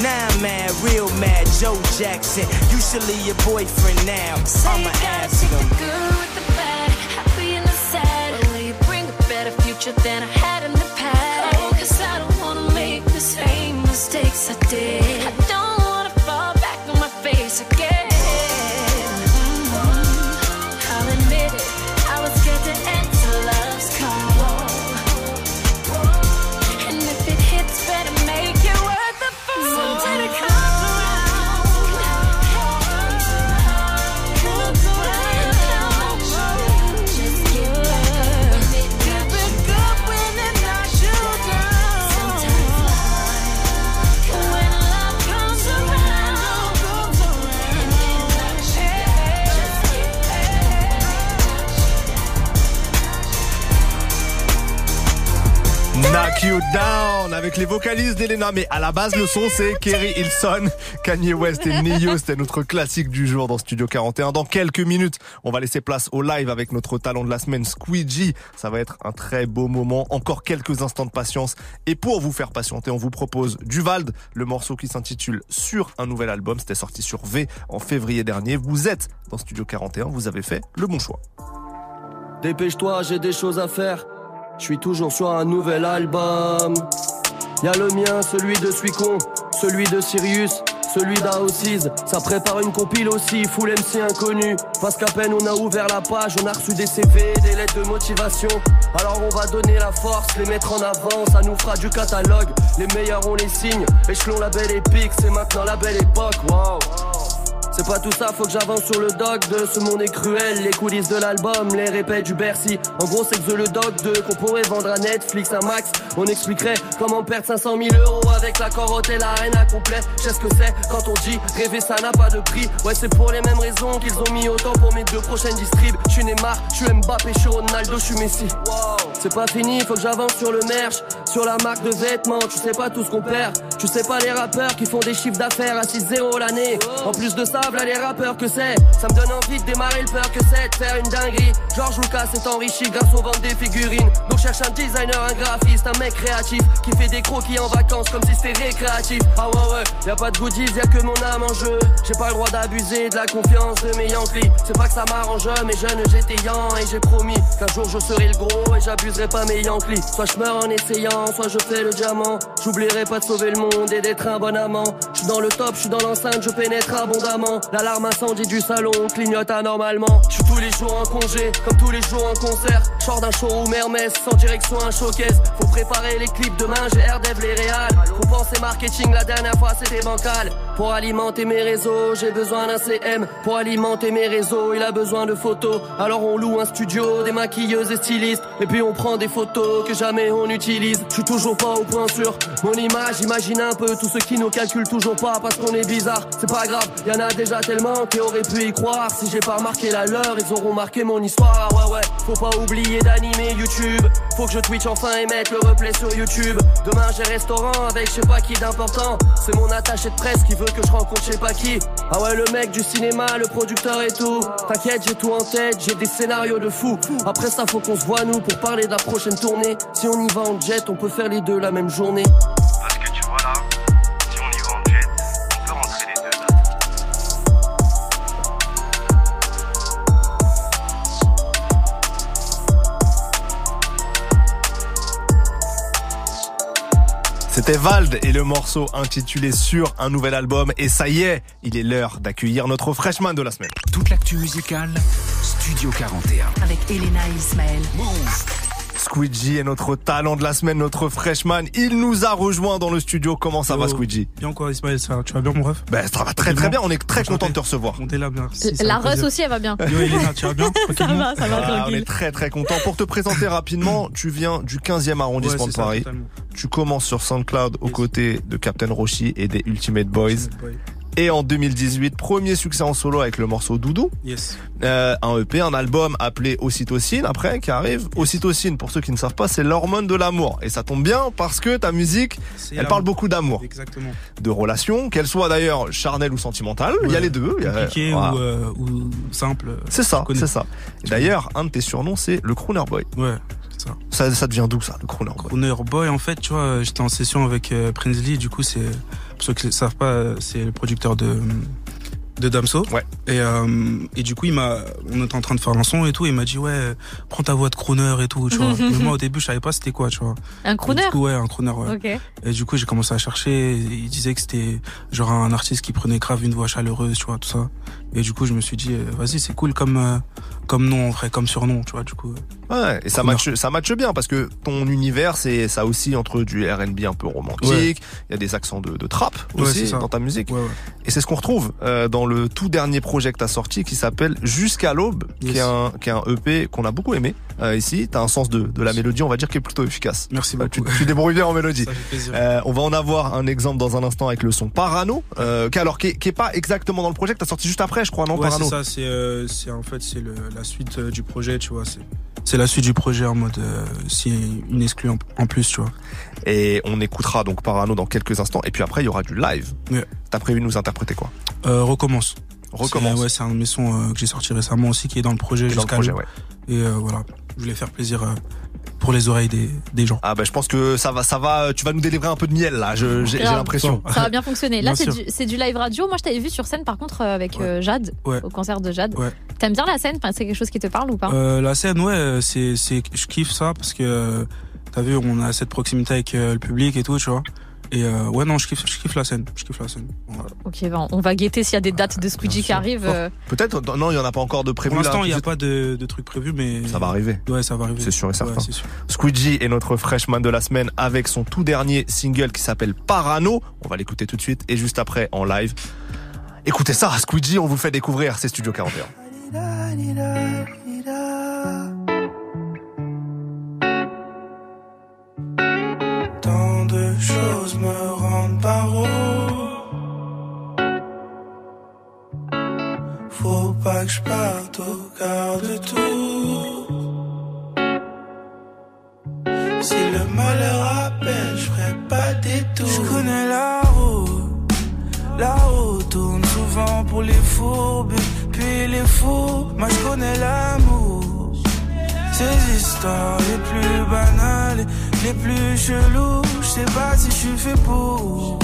Now I'm mad, real mad, Joe Jackson. You should leave your boyfriend now. I'ma ask him. good with the bad, happy and the sad. Will you bring a better future than I had in the past? Oh, cause I don't wanna make the same mistakes I did. You Down avec les vocalistes d'Elena. Mais à la base, le son, c'est Kerry Hilson, Kanye West et Neo. C'était notre classique du jour dans Studio 41. Dans quelques minutes, on va laisser place au live avec notre talent de la semaine, Squeegee. Ça va être un très beau moment. Encore quelques instants de patience. Et pour vous faire patienter, on vous propose Duvald, le morceau qui s'intitule Sur un nouvel album. C'était sorti sur V en février dernier. Vous êtes dans Studio 41. Vous avez fait le bon choix. Dépêche-toi, j'ai des choses à faire. Je suis toujours sur un nouvel album. Y a le mien, celui de Suicon, celui de Sirius, celui d'Aosis. Ça prépare une compile aussi, full MC inconnu. Parce qu'à peine on a ouvert la page, on a reçu des CV, des lettres de motivation. Alors on va donner la force, les mettre en avant, ça nous fera du catalogue. Les meilleurs on les signe, échelon la belle épique, c'est maintenant la belle époque. C'est pas tout ça, faut que j'avance sur le doc de ce monde est cruel. Les coulisses de l'album, les répètes du Bercy. En gros, c'est que The le doc de qu'on pourrait vendre à Netflix un max. On expliquerait comment perdre 500 000 euros avec la corotte et l'arène à complet. Je sais ce que c'est quand on dit rêver ça n'a pas de prix. Ouais, c'est pour les mêmes raisons qu'ils ont mis autant pour mes deux prochaines distribs. Je suis Neymar, je suis Mbappé, je suis Ronaldo, je suis Messi. C'est pas fini, faut que j'avance sur le merch, sur la marque de vêtements. Tu sais pas tout ce qu'on perd. Tu sais pas les rappeurs qui font des chiffres d'affaires à 6-0 l'année. En plus de ça, voilà les rappeurs que c'est? Ça me donne envie de démarrer le peur que c'est? De faire une dinguerie. George Lucas s'est enrichi grâce aux ventes des figurines. Donc cherche un designer, un graphiste, un mec créatif qui fait des croquis en vacances comme si c'était récréatif. Ah ouais ouais, y a pas de goodies, y a que mon âme en jeu. J'ai pas le droit d'abuser de la confiance de mes Yankees. C'est pas que ça m'arrange, mais jeune j'étais yan et j'ai promis qu'un jour je serai le gros et j'abuserai pas mes Yankees. Soit je meurs en essayant, soit je fais le diamant. J'oublierai pas de sauver le monde et d'être un bon amant. Je suis dans le top, je suis dans l'enceinte, je pénètre abondamment. L'alarme incendie du salon clignote anormalement. Je suis tous les jours en congé, comme tous les jours en concert. Sors d'un showroom Hermès, sans direction un showcase. Faut préparer les clips demain, j'ai RDEV les réals. Faut penser marketing, la dernière fois c'était bancal. Pour alimenter mes réseaux, j'ai besoin d'un CM. Pour alimenter mes réseaux, il a besoin de photos. Alors on loue un studio, des maquilleuses et stylistes. Et puis on prend des photos que jamais on utilise. Je suis toujours pas au point sûr. Mon image, imagine un peu tous ceux qui nous calculent toujours pas parce qu'on est bizarre. C'est pas grave, y en a déjà tellement qui auraient pu y croire. Si j'ai pas remarqué la leur, ils auront marqué mon histoire. Ouais ouais, faut pas oublier d'animer YouTube. Faut que je Twitch enfin et mettre le replay sur YouTube. Demain j'ai restaurant avec je sais pas qui d'important. C'est mon attaché de presse qui veut que je rencontre je sais pas qui. Ah ouais, le mec du cinéma, le producteur et tout. T'inquiète, j'ai tout en tête, j'ai des scénarios de fou. Après ça, faut qu'on se voit nous pour parler de la prochaine tournée. Si on y va en jet, on peut faire les deux la même journée. C'était Vald et le morceau intitulé Sur un nouvel album. Et ça y est, il est l'heure d'accueillir notre freshman de la semaine. Toute l'actu musicale, Studio 41. Avec Elena et Ismaël. Squeegee est notre talent de la semaine, notre freshman. Il nous a rejoint dans le studio. Comment ça va, Squeegee? Bien quoi, Ismaël, ça, tu vas bien, mon ref? Ben, ça va très très bien. On est très content de te recevoir. On est là bien. Si, ça La Russ aussi, elle va bien. Yo, Elena, tu vas bien? Ça va, ça va, Ah, on est très très content. Pour te présenter rapidement, tu viens du 15e arrondissement Ouais, de ça, Paris. tu commences sur SoundCloud aux côtés de Captain Roshi et des Ultimate Boys. Boy. Et en 2018, premier succès en solo avec le morceau Doudou. Yes. Euh, un EP, un album appelé Ocytocine après qui arrive. Ocytocine, pour ceux qui ne savent pas, c'est l'hormone de l'amour. Et ça tombe bien parce que ta musique, elle parle beaucoup d'amour, Exactement. de relations, qu'elles soient d'ailleurs charnelles ou sentimentales. Il y a les deux. Il y a- Compliqué voilà. ou, euh, ou simple. euh, C'est ça, c'est ça. D'ailleurs, un de tes surnoms, c'est le Crooner Boy. Ouais, c'est ça. Ça, ça devient d'où ça, le Crooner Boy? Crooner Boy, en fait, tu vois, j'étais en session avec euh, Prince Lee, du coup, c'est, pour ceux qui ne savent pas, c'est le producteur de, de Damso. Ouais. Et, euh, et du coup, il m'a, on était en train de faire un son et tout, et il m'a dit, ouais, prends ta voix de crooner et tout, tu vois. Mais moi, au début, je savais pas c'était quoi, tu vois. Un crooner Du coup, ouais, un crooner, ouais. Ok. Et du coup, j'ai commencé à chercher. Il disait que c'était genre un artiste qui prenait grave une voix chaleureuse, tu vois, tout ça. Et du coup, je me suis dit, euh, vas-y, c'est cool comme, euh, comme nom, en vrai, comme surnom, tu vois, du coup. Ouais, et ça matche, ça matche bien parce que ton univers, c'est ça aussi entre du R&B un peu romantique. Ouais. Il y a des accents de, de trap aussi dans ta musique. Ouais, ouais. Et c'est ce qu'on retrouve euh, dans le tout dernier projet que t'as sorti qui s'appelle Jusqu'à l'aube, qui est un qui est un EP qu'on a beaucoup aimé euh, ici. T'as un sens de, de la mélodie, on va dire, qui est plutôt efficace. Merci Euh, beaucoup. tu, tu débrouilles bien en mélodie. Ça fait plaisir. Euh, on va en avoir un exemple dans un instant avec le son Parano, euh, qui alors qui est, qui est pas exactement dans le projet que t'as sorti juste après, je crois, non ouais, Parano. c'est ça, c'est, euh, c'est en fait, c'est le, la suite euh, du projet, tu vois, c'est, la suite du projet en mode euh, si une exclue en, en plus, tu vois. Et on écoutera donc Parano dans quelques instants. Et puis après, il y aura du live. Ouais. T'as prévu de nous interpréter quoi? Euh, recommence. Recommence. Ouais, c'est un de mes sons euh, que j'ai sorti récemment aussi qui est dans le projet jusqu'à ouais. Et voilà, je voulais faire plaisir pour les oreilles des, des gens. Ah bah je pense que ça va, ça va. Tu vas nous délivrer un peu de miel là. je- J'ai l'impression. Ça va bien fonctionner. Là, c'est du, c'est du live radio. Moi, je t'avais vu sur scène, par contre, euh, avec euh, Jade, Ouais. au concert de Jade. Ouais. T'aimes bien la scène? Enfin, C'est quelque chose qui te parle ou pas? Euh, la scène, ouais, c'est, c'est, je kiffe ça parce que t'as vu, on a cette proximité avec euh, le public et tout, tu vois. Et euh, ouais, non, je kiffe, je kiffe la scène, je kiffe la scène. Voilà. Ok, ben, on va guetter s'il y a des dates de Squeegee qui arrivent. euh, Peut-être. Non, il y en a pas encore de prévu. Pour l'instant, il n'y a pas de, de trucs prévus, mais Ça va arriver. Ouais, ça va arriver. C'est sûr et certain. Ouais, c'est sûr. Squeegee est notre freshman de la semaine avec son tout dernier single qui s'appelle Parano. On va l'écouter tout de suite et juste après en live. Écoutez ça, Squeegee, on vous fait découvrir, c'est Studio 41. Pas que je parte au quart de tour. Si le malheur appelle, je ferai pas des tours. Je connais la route, la route tourne souvent pour les fourbes, puis les fous. Moi je connais l'amour. Ces histoires les plus banales, les plus cheloues, je sais pas si je suis fait pour.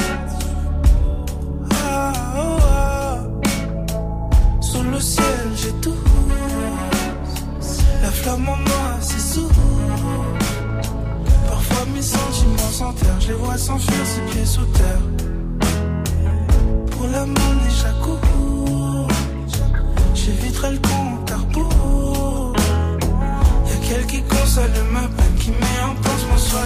J'ai tout. La flamme en moi, c'est sourd. Parfois mes sentiments s'enterrent, je les vois s'enfuir, ses pieds sous terre. Pour l'amour, déjà court. J'éviterai le compte à rebours. Y'a quelqu'un qui console ma peine, qui met en pense mon soir,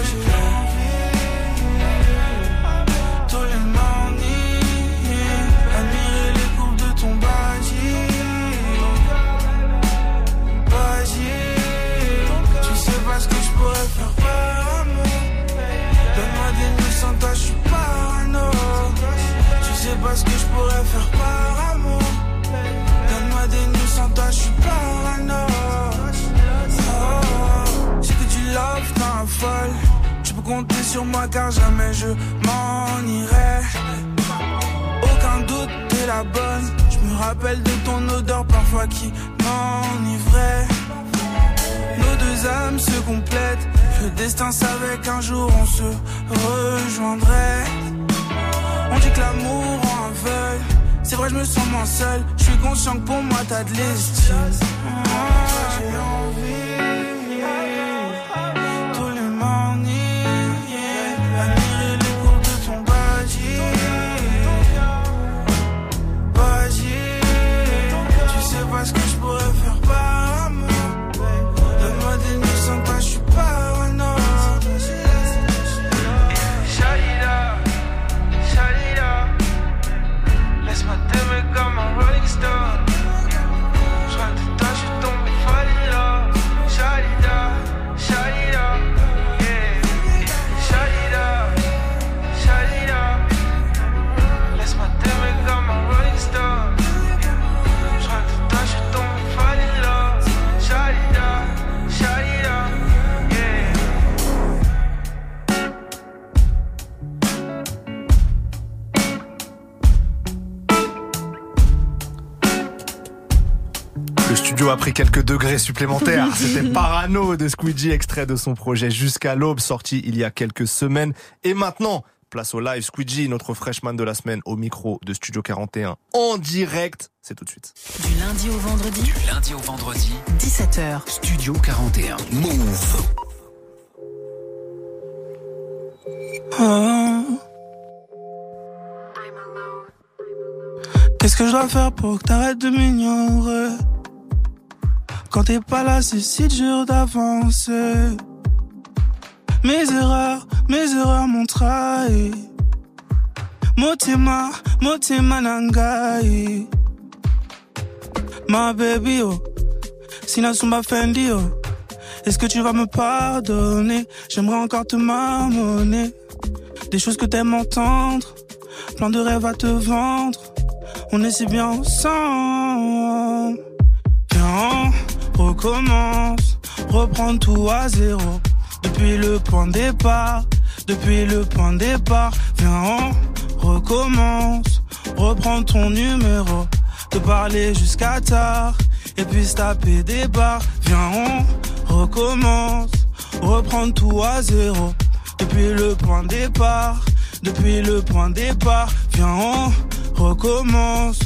Tu peux compter sur moi car jamais je m'en irai. Aucun doute, t'es la bonne. Je me rappelle de ton odeur parfois qui m'enivrait. Nos deux âmes se complètent. Le destin savait qu'un jour on se rejoindrait. On dit que l'amour rend aveugle. C'est vrai, je me sens moins seul. Je suis conscient que pour moi t'as de l'estime. J'ai envie. Pris quelques degrés supplémentaires. C'était Parano de Squeegee, extrait de son projet Jusqu'à l'aube, sorti il y a quelques semaines. Et maintenant, place au live Squeegee, notre freshman de la semaine, au micro de Studio 41, en direct. C'est tout de suite. Du lundi au vendredi, Du lundi au vendredi, 17h. Studio 41. Move. Ah. Qu'est-ce que je dois faire pour que t'arrêtes de m'ignorer? Quand t'es pas là, c'est si dur d'avancer. Mes erreurs, mes erreurs m'ont trahi. Motima, Motima Nangai. Ma baby, oh. Sina Sumba Fendi, oh. Est-ce que tu vas me pardonner? J'aimerais encore te marmonner. Des choses que t'aimes entendre. Plein de rêves à te vendre. On est si bien ensemble. Recommence, reprendre tout à zéro. Depuis le point de départ, depuis le point de départ, viens on recommence, reprends ton numéro, te parler jusqu'à tard, et puis se taper des barres, viens on recommence, reprendre tout à zéro, depuis le point de départ, depuis le point de départ, viens on recommence,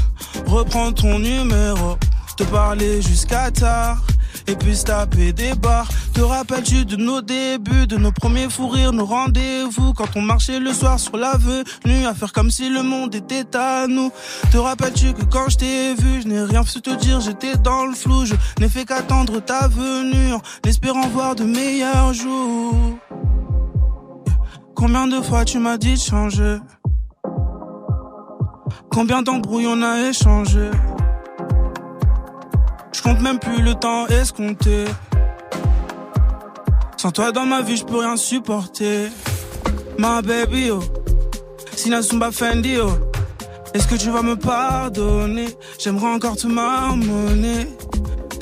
reprends ton numéro, te parler jusqu'à tard. Et puis se taper des barres. Te rappelles-tu de nos débuts, de nos premiers fous rires, nos rendez-vous Quand on marchait le soir sur l'avenue À faire comme si le monde était à nous? Te rappelles-tu que quand je t'ai vu Je n'ai rien su te dire, j'étais dans le flou. Je n'ai fait qu'attendre ta venue En espérant voir de meilleurs jours. Combien de fois tu m'as dit de changer? Combien d'embrouilles on a échangé compte même plus le temps escompté. Sans toi dans ma vie je peux rien supporter. Ma baby oh. Sina Sumba Fendi oh. Est-ce que tu vas me pardonner? J'aimerais encore te marmonner.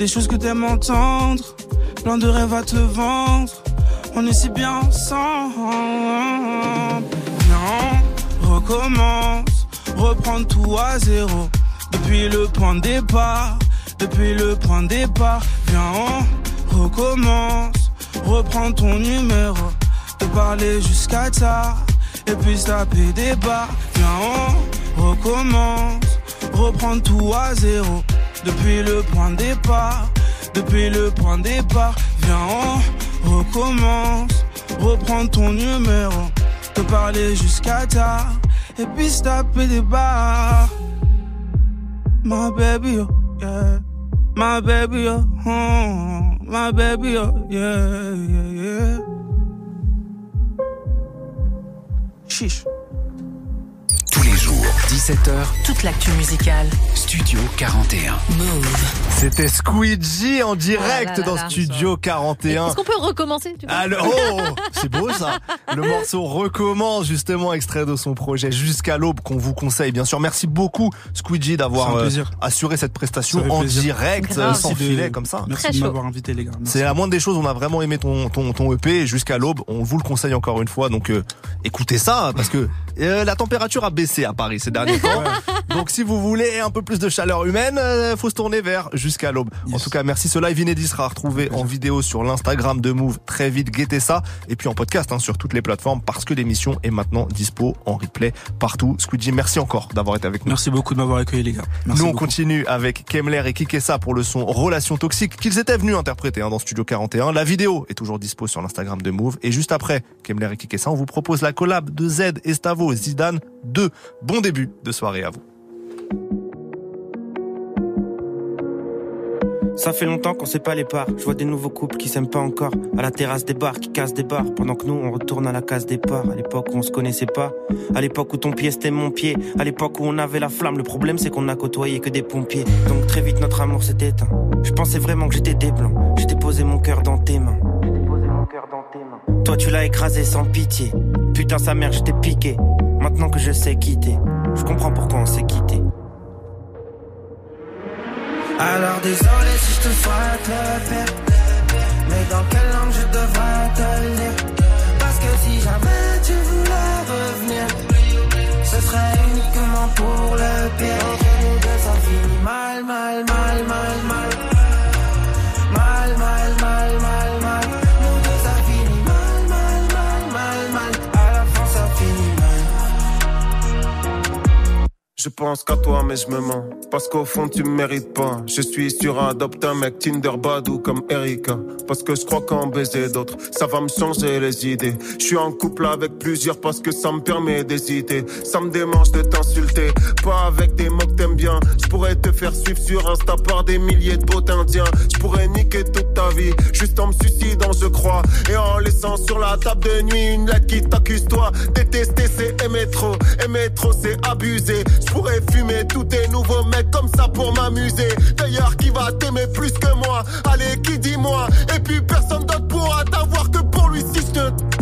Des choses que t'aimes entendre. Plein de rêves à te vendre. On est si bien ensemble. Non, recommence. Reprendre tout à zéro. Depuis le point de départ Depuis le point de départ Viens on recommence. Reprends ton numéro Te parler jusqu'à tard. Et puis taper des barres Viens on recommence. Reprendre tout à zéro. Depuis le point de départ Depuis le point de départ Viens on recommence. Reprends ton numéro Te parler jusqu'à tard. Et puis taper des barres. My baby, oh, yeah. My baby, oh, oh, my baby, oh, yeah, yeah, yeah. Chiche. Tous les jours, 17h, Toute l'actu musicale. Studio 41. Move. C'était Squeegee en direct là là dans là. Studio 41. Est-ce qu'on peut recommencer Alors, oh, c'est beau ça. Le morceau recommence justement extrait de son projet Jusqu'à l'aube qu'on vous conseille. Bien sûr, merci beaucoup Squeegee d'avoir euh, assuré cette prestation en plaisir. direct, Grave. euh, sans Merci de- filet comme ça. Merci Très de m'avoir invité, les gars. C'est la moindre des choses. On a vraiment aimé ton ton ton EP jusqu'à l'aube. On vous le conseille encore une fois. Donc euh, écoutez ça parce que euh, la température a baissé à Paris ces derniers temps. Donc si vous voulez un peu plus de chaleur humaine, euh, faut se tourner vers jusqu'à l'aube. En tout cas, merci. Ce live inédit sera retrouvé en vidéo sur l'Instagram de Move très vite. Guettez ça et puis en podcast hein, sur toutes les plateformes parce que l'émission est maintenant dispo en replay partout. Squeegee, merci encore d'avoir été avec nous. Merci beaucoup de m'avoir accueilli, les gars. Merci Nous, on beaucoup. continue avec Kemler et Kikessa pour le son Relation Toxique qu'ils étaient venus interpréter hein, dans Studio 41. La vidéo est toujours dispo sur l'Instagram de Move. Et juste après Kemler et Kikessa, on vous propose la collab de Z, Estavo, Zidane 2. Bon début de soirée à vous. Ça fait longtemps qu'on sait pas les parts. Je vois des nouveaux couples qui s'aiment pas encore. À la terrasse des bars, qui cassent des bars. Pendant que nous, on retourne à la case départ. À l'époque où on se connaissait pas. À l'époque où ton pied c'était mon pied. À l'époque où on avait la flamme. Le problème, c'est qu'on a côtoyé que des pompiers. Donc très vite, notre amour s'est éteint. Je pensais vraiment que j'étais des blancs. J'étais posé mon cœur dans tes mains. J'étais posé mon cœur dans tes mains. Toi, tu l'as écrasé sans pitié. Putain, sa mère, j'étais piqué. Maintenant que je sais quitter, je comprends pourquoi on s'est quitté. Alors désolé si je te souhaite le pire Mais dans quelle langue je devrais te le dire Parce que si jamais tu voulais revenir Ce serait uniquement pour le pire. Entre nous deux ça finit mal, mal, mal Mal, Je pense qu'à toi, mais je me mens. Parce qu'au fond, tu me mérites pas. Je suis sur un adopt un mec Tinder Badou comme Erika. Parce que je crois qu'en baiser d'autres, ça va me changer les idées. Je suis en couple avec plusieurs parce que ça me permet d'hésiter. Ça me démange de t'insulter. Pas avec des mots que t'aimes bien. Je pourrais te faire suivre sur Insta par des milliers de beaux indiens. Je pourrais niquer toute ta vie. Juste en me suicidant, je crois. Et en laissant sur la table de nuit une lettre qui t'accuse toi. Détester, c'est aimer trop. Aimer trop, c'est abuser. Pourrais fumer tous tes nouveaux mecs comme ça pour m'amuser. D'ailleurs, qui va t'aimer plus que moi? Allez, qui dit moi Et puis personne d'autre pourra t'avoir que pour lui si je te.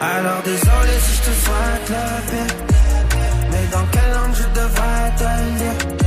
Alors désolé si je te souhaite le pire Mais dans quelle langue je devrais te le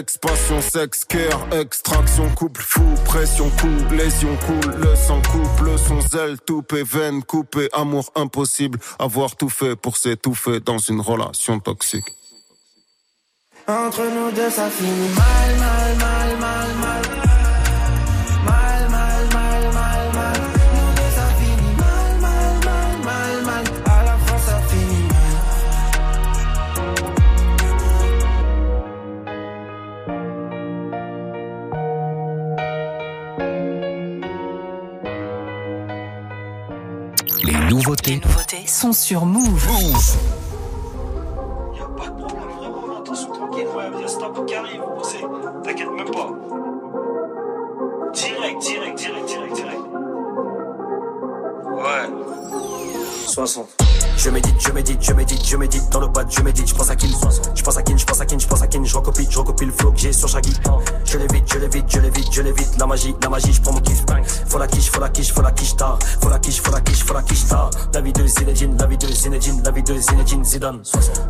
Ex, passion, sexe, cœur, extraction, couple fou, pression, coup, lésion, coule, le sang coupe, le son zèle, toupé, veine, coupé, amour impossible, avoir tout fait pour s'étouffer dans une relation toxique. Entre nous deux, ça finit mal, mal, mal, mal. Mal, Les nouveautés nouveautés sont sur Move. Attention, tranquille, ouais, il y a Stop qui arrive, t'inquiète même pas. Direct, direct, direct, direct, direct. Ouais. 60. Je médite, je médite, je médite, je médite dans le bas, je médite, je pense à Kin. Je pense à Kin, je pense à Kin, je pense à Kin, je recopie, je recopie le flow que j'ai sur Shaggy. Je l'évite, je l'évite, je l'évite, je l'évite, la magie, la magie, je prends mon kiff. Faut la quiche, faut la quiche, faut la quiche tard. Faut la quiche, faut la quiche, faut la quiche. La vie de Zinedine, la vie de Zinedine, la vie de Zinedine Zidane.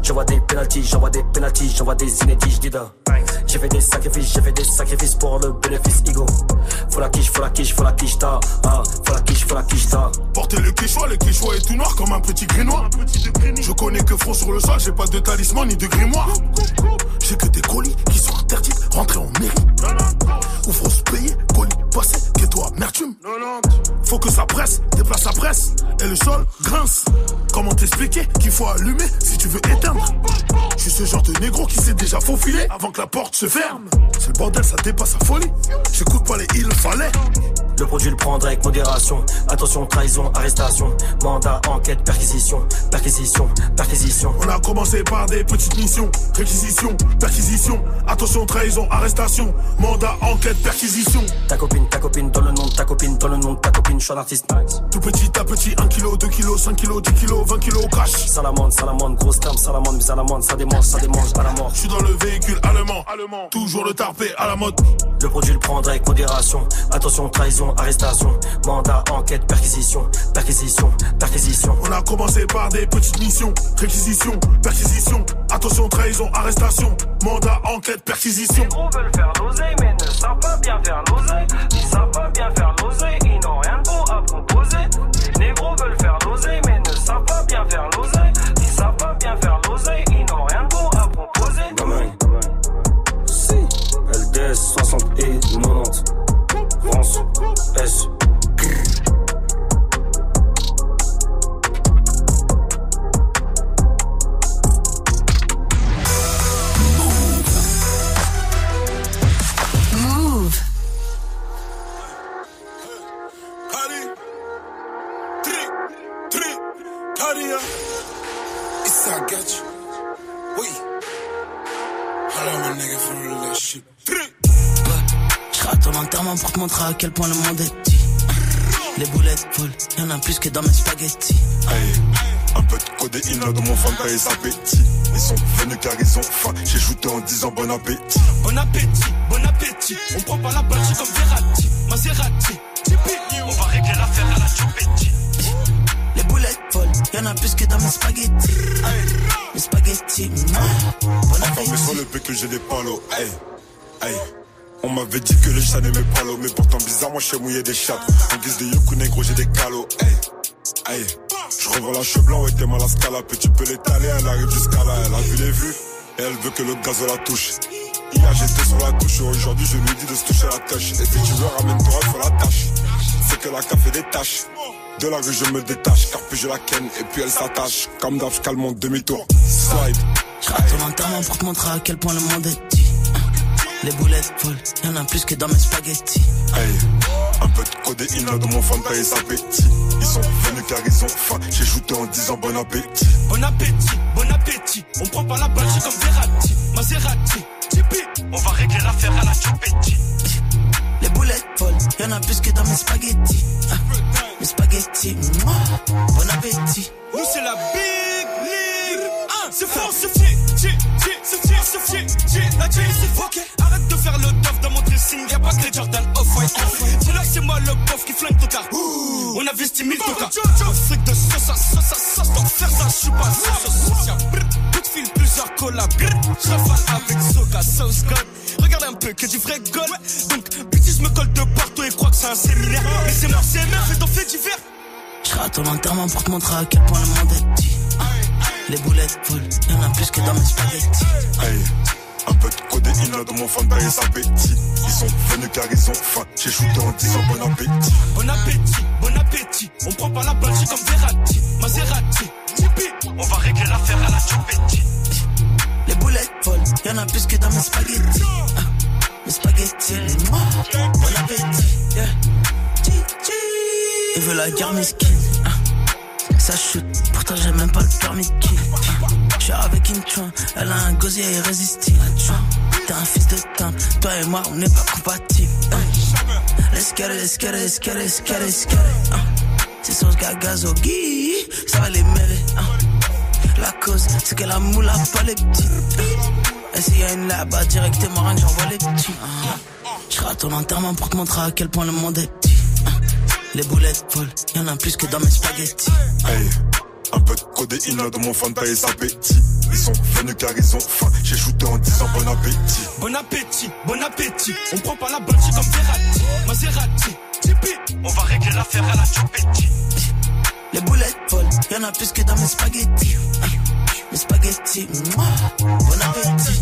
J'envoie des penalties, j'envoie des penalties, j'envoie des Zinedine Dida. J'ai fait des sacrifices, j'ai fait des sacrifices pour le bénéfice ego. Faut la quiche, faut la quiche, faut la quiche tard. Ah, faut la quiche, faut la quiche tard. Portez le quichois, le quichois est tout noir comme un petit grinois. Je connais que front sur le sol, j'ai pas de talisman ni de grimoire. J'ai que des colis qui sont interdits, rentrer en mairie. Ou se payer, colis passé, que toi, amertume. Faut que ça presse, déplace sa presse, et le sol grince. Comment t'expliquer qu'il faut allumer si tu veux éteindre? Je suis ce genre de négro qui s'est déjà faufilé avant que la porte se ferme. C'est le bordel, ça dépasse sa folie. J'écoute pas les il fallait. Le produit le prendre avec modération. Attention, trahison, arrestation. Mandat, enquête, perquisition. Perquisition, perquisition. On a commencé par des petites missions, réquisition, perquisition, attention, trahison, arrestation, mandat, enquête, perquisition. Ta copine, ta copine, dans le nom de ta copine, dans le nom de ta copine, je suis un artiste. Tout petit à petit, 1 kg, 2 kg, 5 kg, 10 kg, 20 kg cash. Salamande, salamande, grosse terme, salamande, mais salamande, ça démange, ça démange à la mort. Je suis dans le véhicule allemand, allemand, toujours le tarpé à la mode. Le produit le prendre avec modération. Attention, trahison, arrestation. Mandat, enquête, perquisition. Perquisition, perquisition. On a commencé par des petites missions, réquisition, perquisition, attention, trahison, arrestation, mandat, enquête, perquisition. gros veulent faire l'oseille, mais ne savent pas bien faire l'oseille. Ils savent pas bien faire l'oseille, ils n'ont rien de beau à proposer. Les négros veulent faire l'oseille, mais ne savent pas bien faire l'oseille. Ils savent pas bien faire l'oseille, ils n'ont rien de beau à proposer. Gamin. Si. LDS 60 et 90. France. S. Kalia. It's I got you. Oui. Hello, my nigga, for real, that shit. Tri. Je ton enterrement pour te montrer à quel point le monde est petit. Les boulettes volent, y'en a plus que dans mes spaghettis. Hey, un peu de codéine dans mon fanta et sa appétit. Ils sont venus car ils ont faim. J'ai jouté en disant bon appétit. Bon appétit, bon appétit. On prend pas la balle, comme Verratti, Maserati. Tipeee, on va régler l'affaire à la Chupetti. Les boulettes volent, y'en a plus que dans mes spaghettis. Mes spaghettis, bon Enfin, mais sur le que j'ai des palos. Hey, hey. On m'avait dit que le chat n'aimait pas l'eau, mais pourtant bizarre, moi je sais mouiller des chattes. En guise de yoku négro, j'ai des calots. Hey, hey. Je revois la cheveux blanc et t'es mal à scala. Puis tu peux l'étaler, elle arrive jusqu'à là. Elle a vu les vues et elle veut que le gaz la touche. Hier j'étais sur la touche, aujourd'hui je lui dis de se toucher la tâche. Et si tu veux, ramène-toi, fais la tâche. C'est que la café des tâches. De la rue, je me détache, car puis je la ken et puis elle s'attache. Comme d'hab, je calme mon demi-tour. Slide. Je rate ton enterrement pour te montrer à quel point le monde est petit. Les boulettes volent, y'en a plus que dans mes spaghettis. Hey, un peu de codéine dans mon fanta et sa appétit. Ils sont venus car ils ont faim. J'ai jouté en disant bon appétit. Bon appétit, bon appétit. On prend pas la balle, c'est comme Verratti, Maserati. Tipeee, on va régler l'affaire à la Chupetti. Les boulettes volent, y'en a plus que dans mes spaghettis. Ah, mes spaghettis, mm, bon appétit. Nous c'est la big league. Ah, c'est fort, c'est fier, fier, fier, c'est fier, c'est fier, fier. La J c'est arrête de faire le tof dans mon dressing. Y'a pas que les Jordan off-white. C'est là, c'est moi le bof qui flingue ton car. On a investi 1000 tokas. Un fric de sauce à sauce à sauce. Pour faire ça, je suis pas sauce. Y'a de fil, plusieurs collabs. Je rafale avec Soka, South God. Regarde un peu que du vrai gold. Donc, petit, je me colle de partout et crois que c'est un séminaire. Mais c'est mort, c'est merde, fais ton fait divers. Je ton enterrement pour te montrer à quel point le monde est petit. Les boulettes volent, y'en a plus que dans mes spaghettis. Hey, un peu de codéine là dans mon fan et appétit. Ils sont venus car ils ont faim. J'ai shooté en disant bon appétit. Bon appétit, bon appétit. On prend pas la Belgique comme Verratti, Maserati. Tipeee. On va régler l'affaire à la Chupetti. Les volent, y'en a plus que dans mes spaghettis. Ah, Mes spaghettis, Mouah, bon appétit. Yeah. Chi, chi. Il veut la guerre mesquine. Ah, Ça shoot, pourtant j'ai même pas le permis de kill. Ah, Je suis avec une chouin, elle a un gosier irrésistible. Ah, T'es un fils de temple, toi et moi on n'est pas compatibles. Ah, Let's get it, let's get it, let's get it, let's get it, let's get it. Ah, C'est sauce gagazo, gui, ça va les mêler. La cause, c'est que la moule a pas les petits. Et s'il y a une là-bas, directement, rien, j'envoie les petits. Je à ton enterrement pour te montrer à quel point le monde est petit. Les boulettes volent, y'en a plus que dans mes spaghettis. Hey, un peu de codéine là dans mon fan et appétit. Ils sont venus car ils ont faim. J'ai shooté en disant bon appétit. Bon appétit, bon appétit. On prend pas la Belgique comme Verratti, Maserati. Tipeee. On va régler l'affaire à la Chupetti. Les boulettes volent, y'en a plus que dans mes spaghettis. Mes spaghettis, mouah, bon appétit.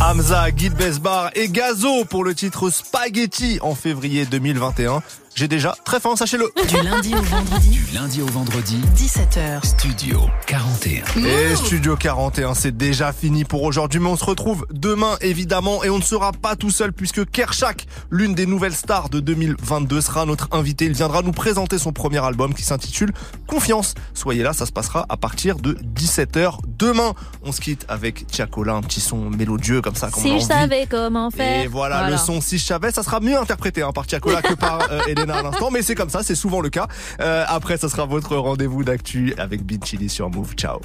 Hamza, Guide Besbar et Gazo pour le titre Spaghetti en février 2021. J'ai déjà très faim, sachez-le. Du lundi au vendredi, Du lundi au vendredi, 17h. Studio 41. Et Studio 41, c'est déjà fini pour aujourd'hui, mais on se retrouve demain évidemment et on ne sera pas tout seul puisque Kershak, l'une des nouvelles stars de 2022, sera notre invité. Il viendra nous présenter son premier album qui s'intitule Confiance. Soyez là, ça se passera à partir de 17h demain. On se quitte avec Tiakola, un petit son mélodieux comme ça. comme on a Si je savais comment faire. Et voilà, le son si je savais, ça sera mieux interprété hein, par Tiakola que par euh, Mais c'est comme ça, c'est souvent le cas. Euh, après, ça sera votre rendez-vous d'actu avec Beat Chili sur Move. Ciao.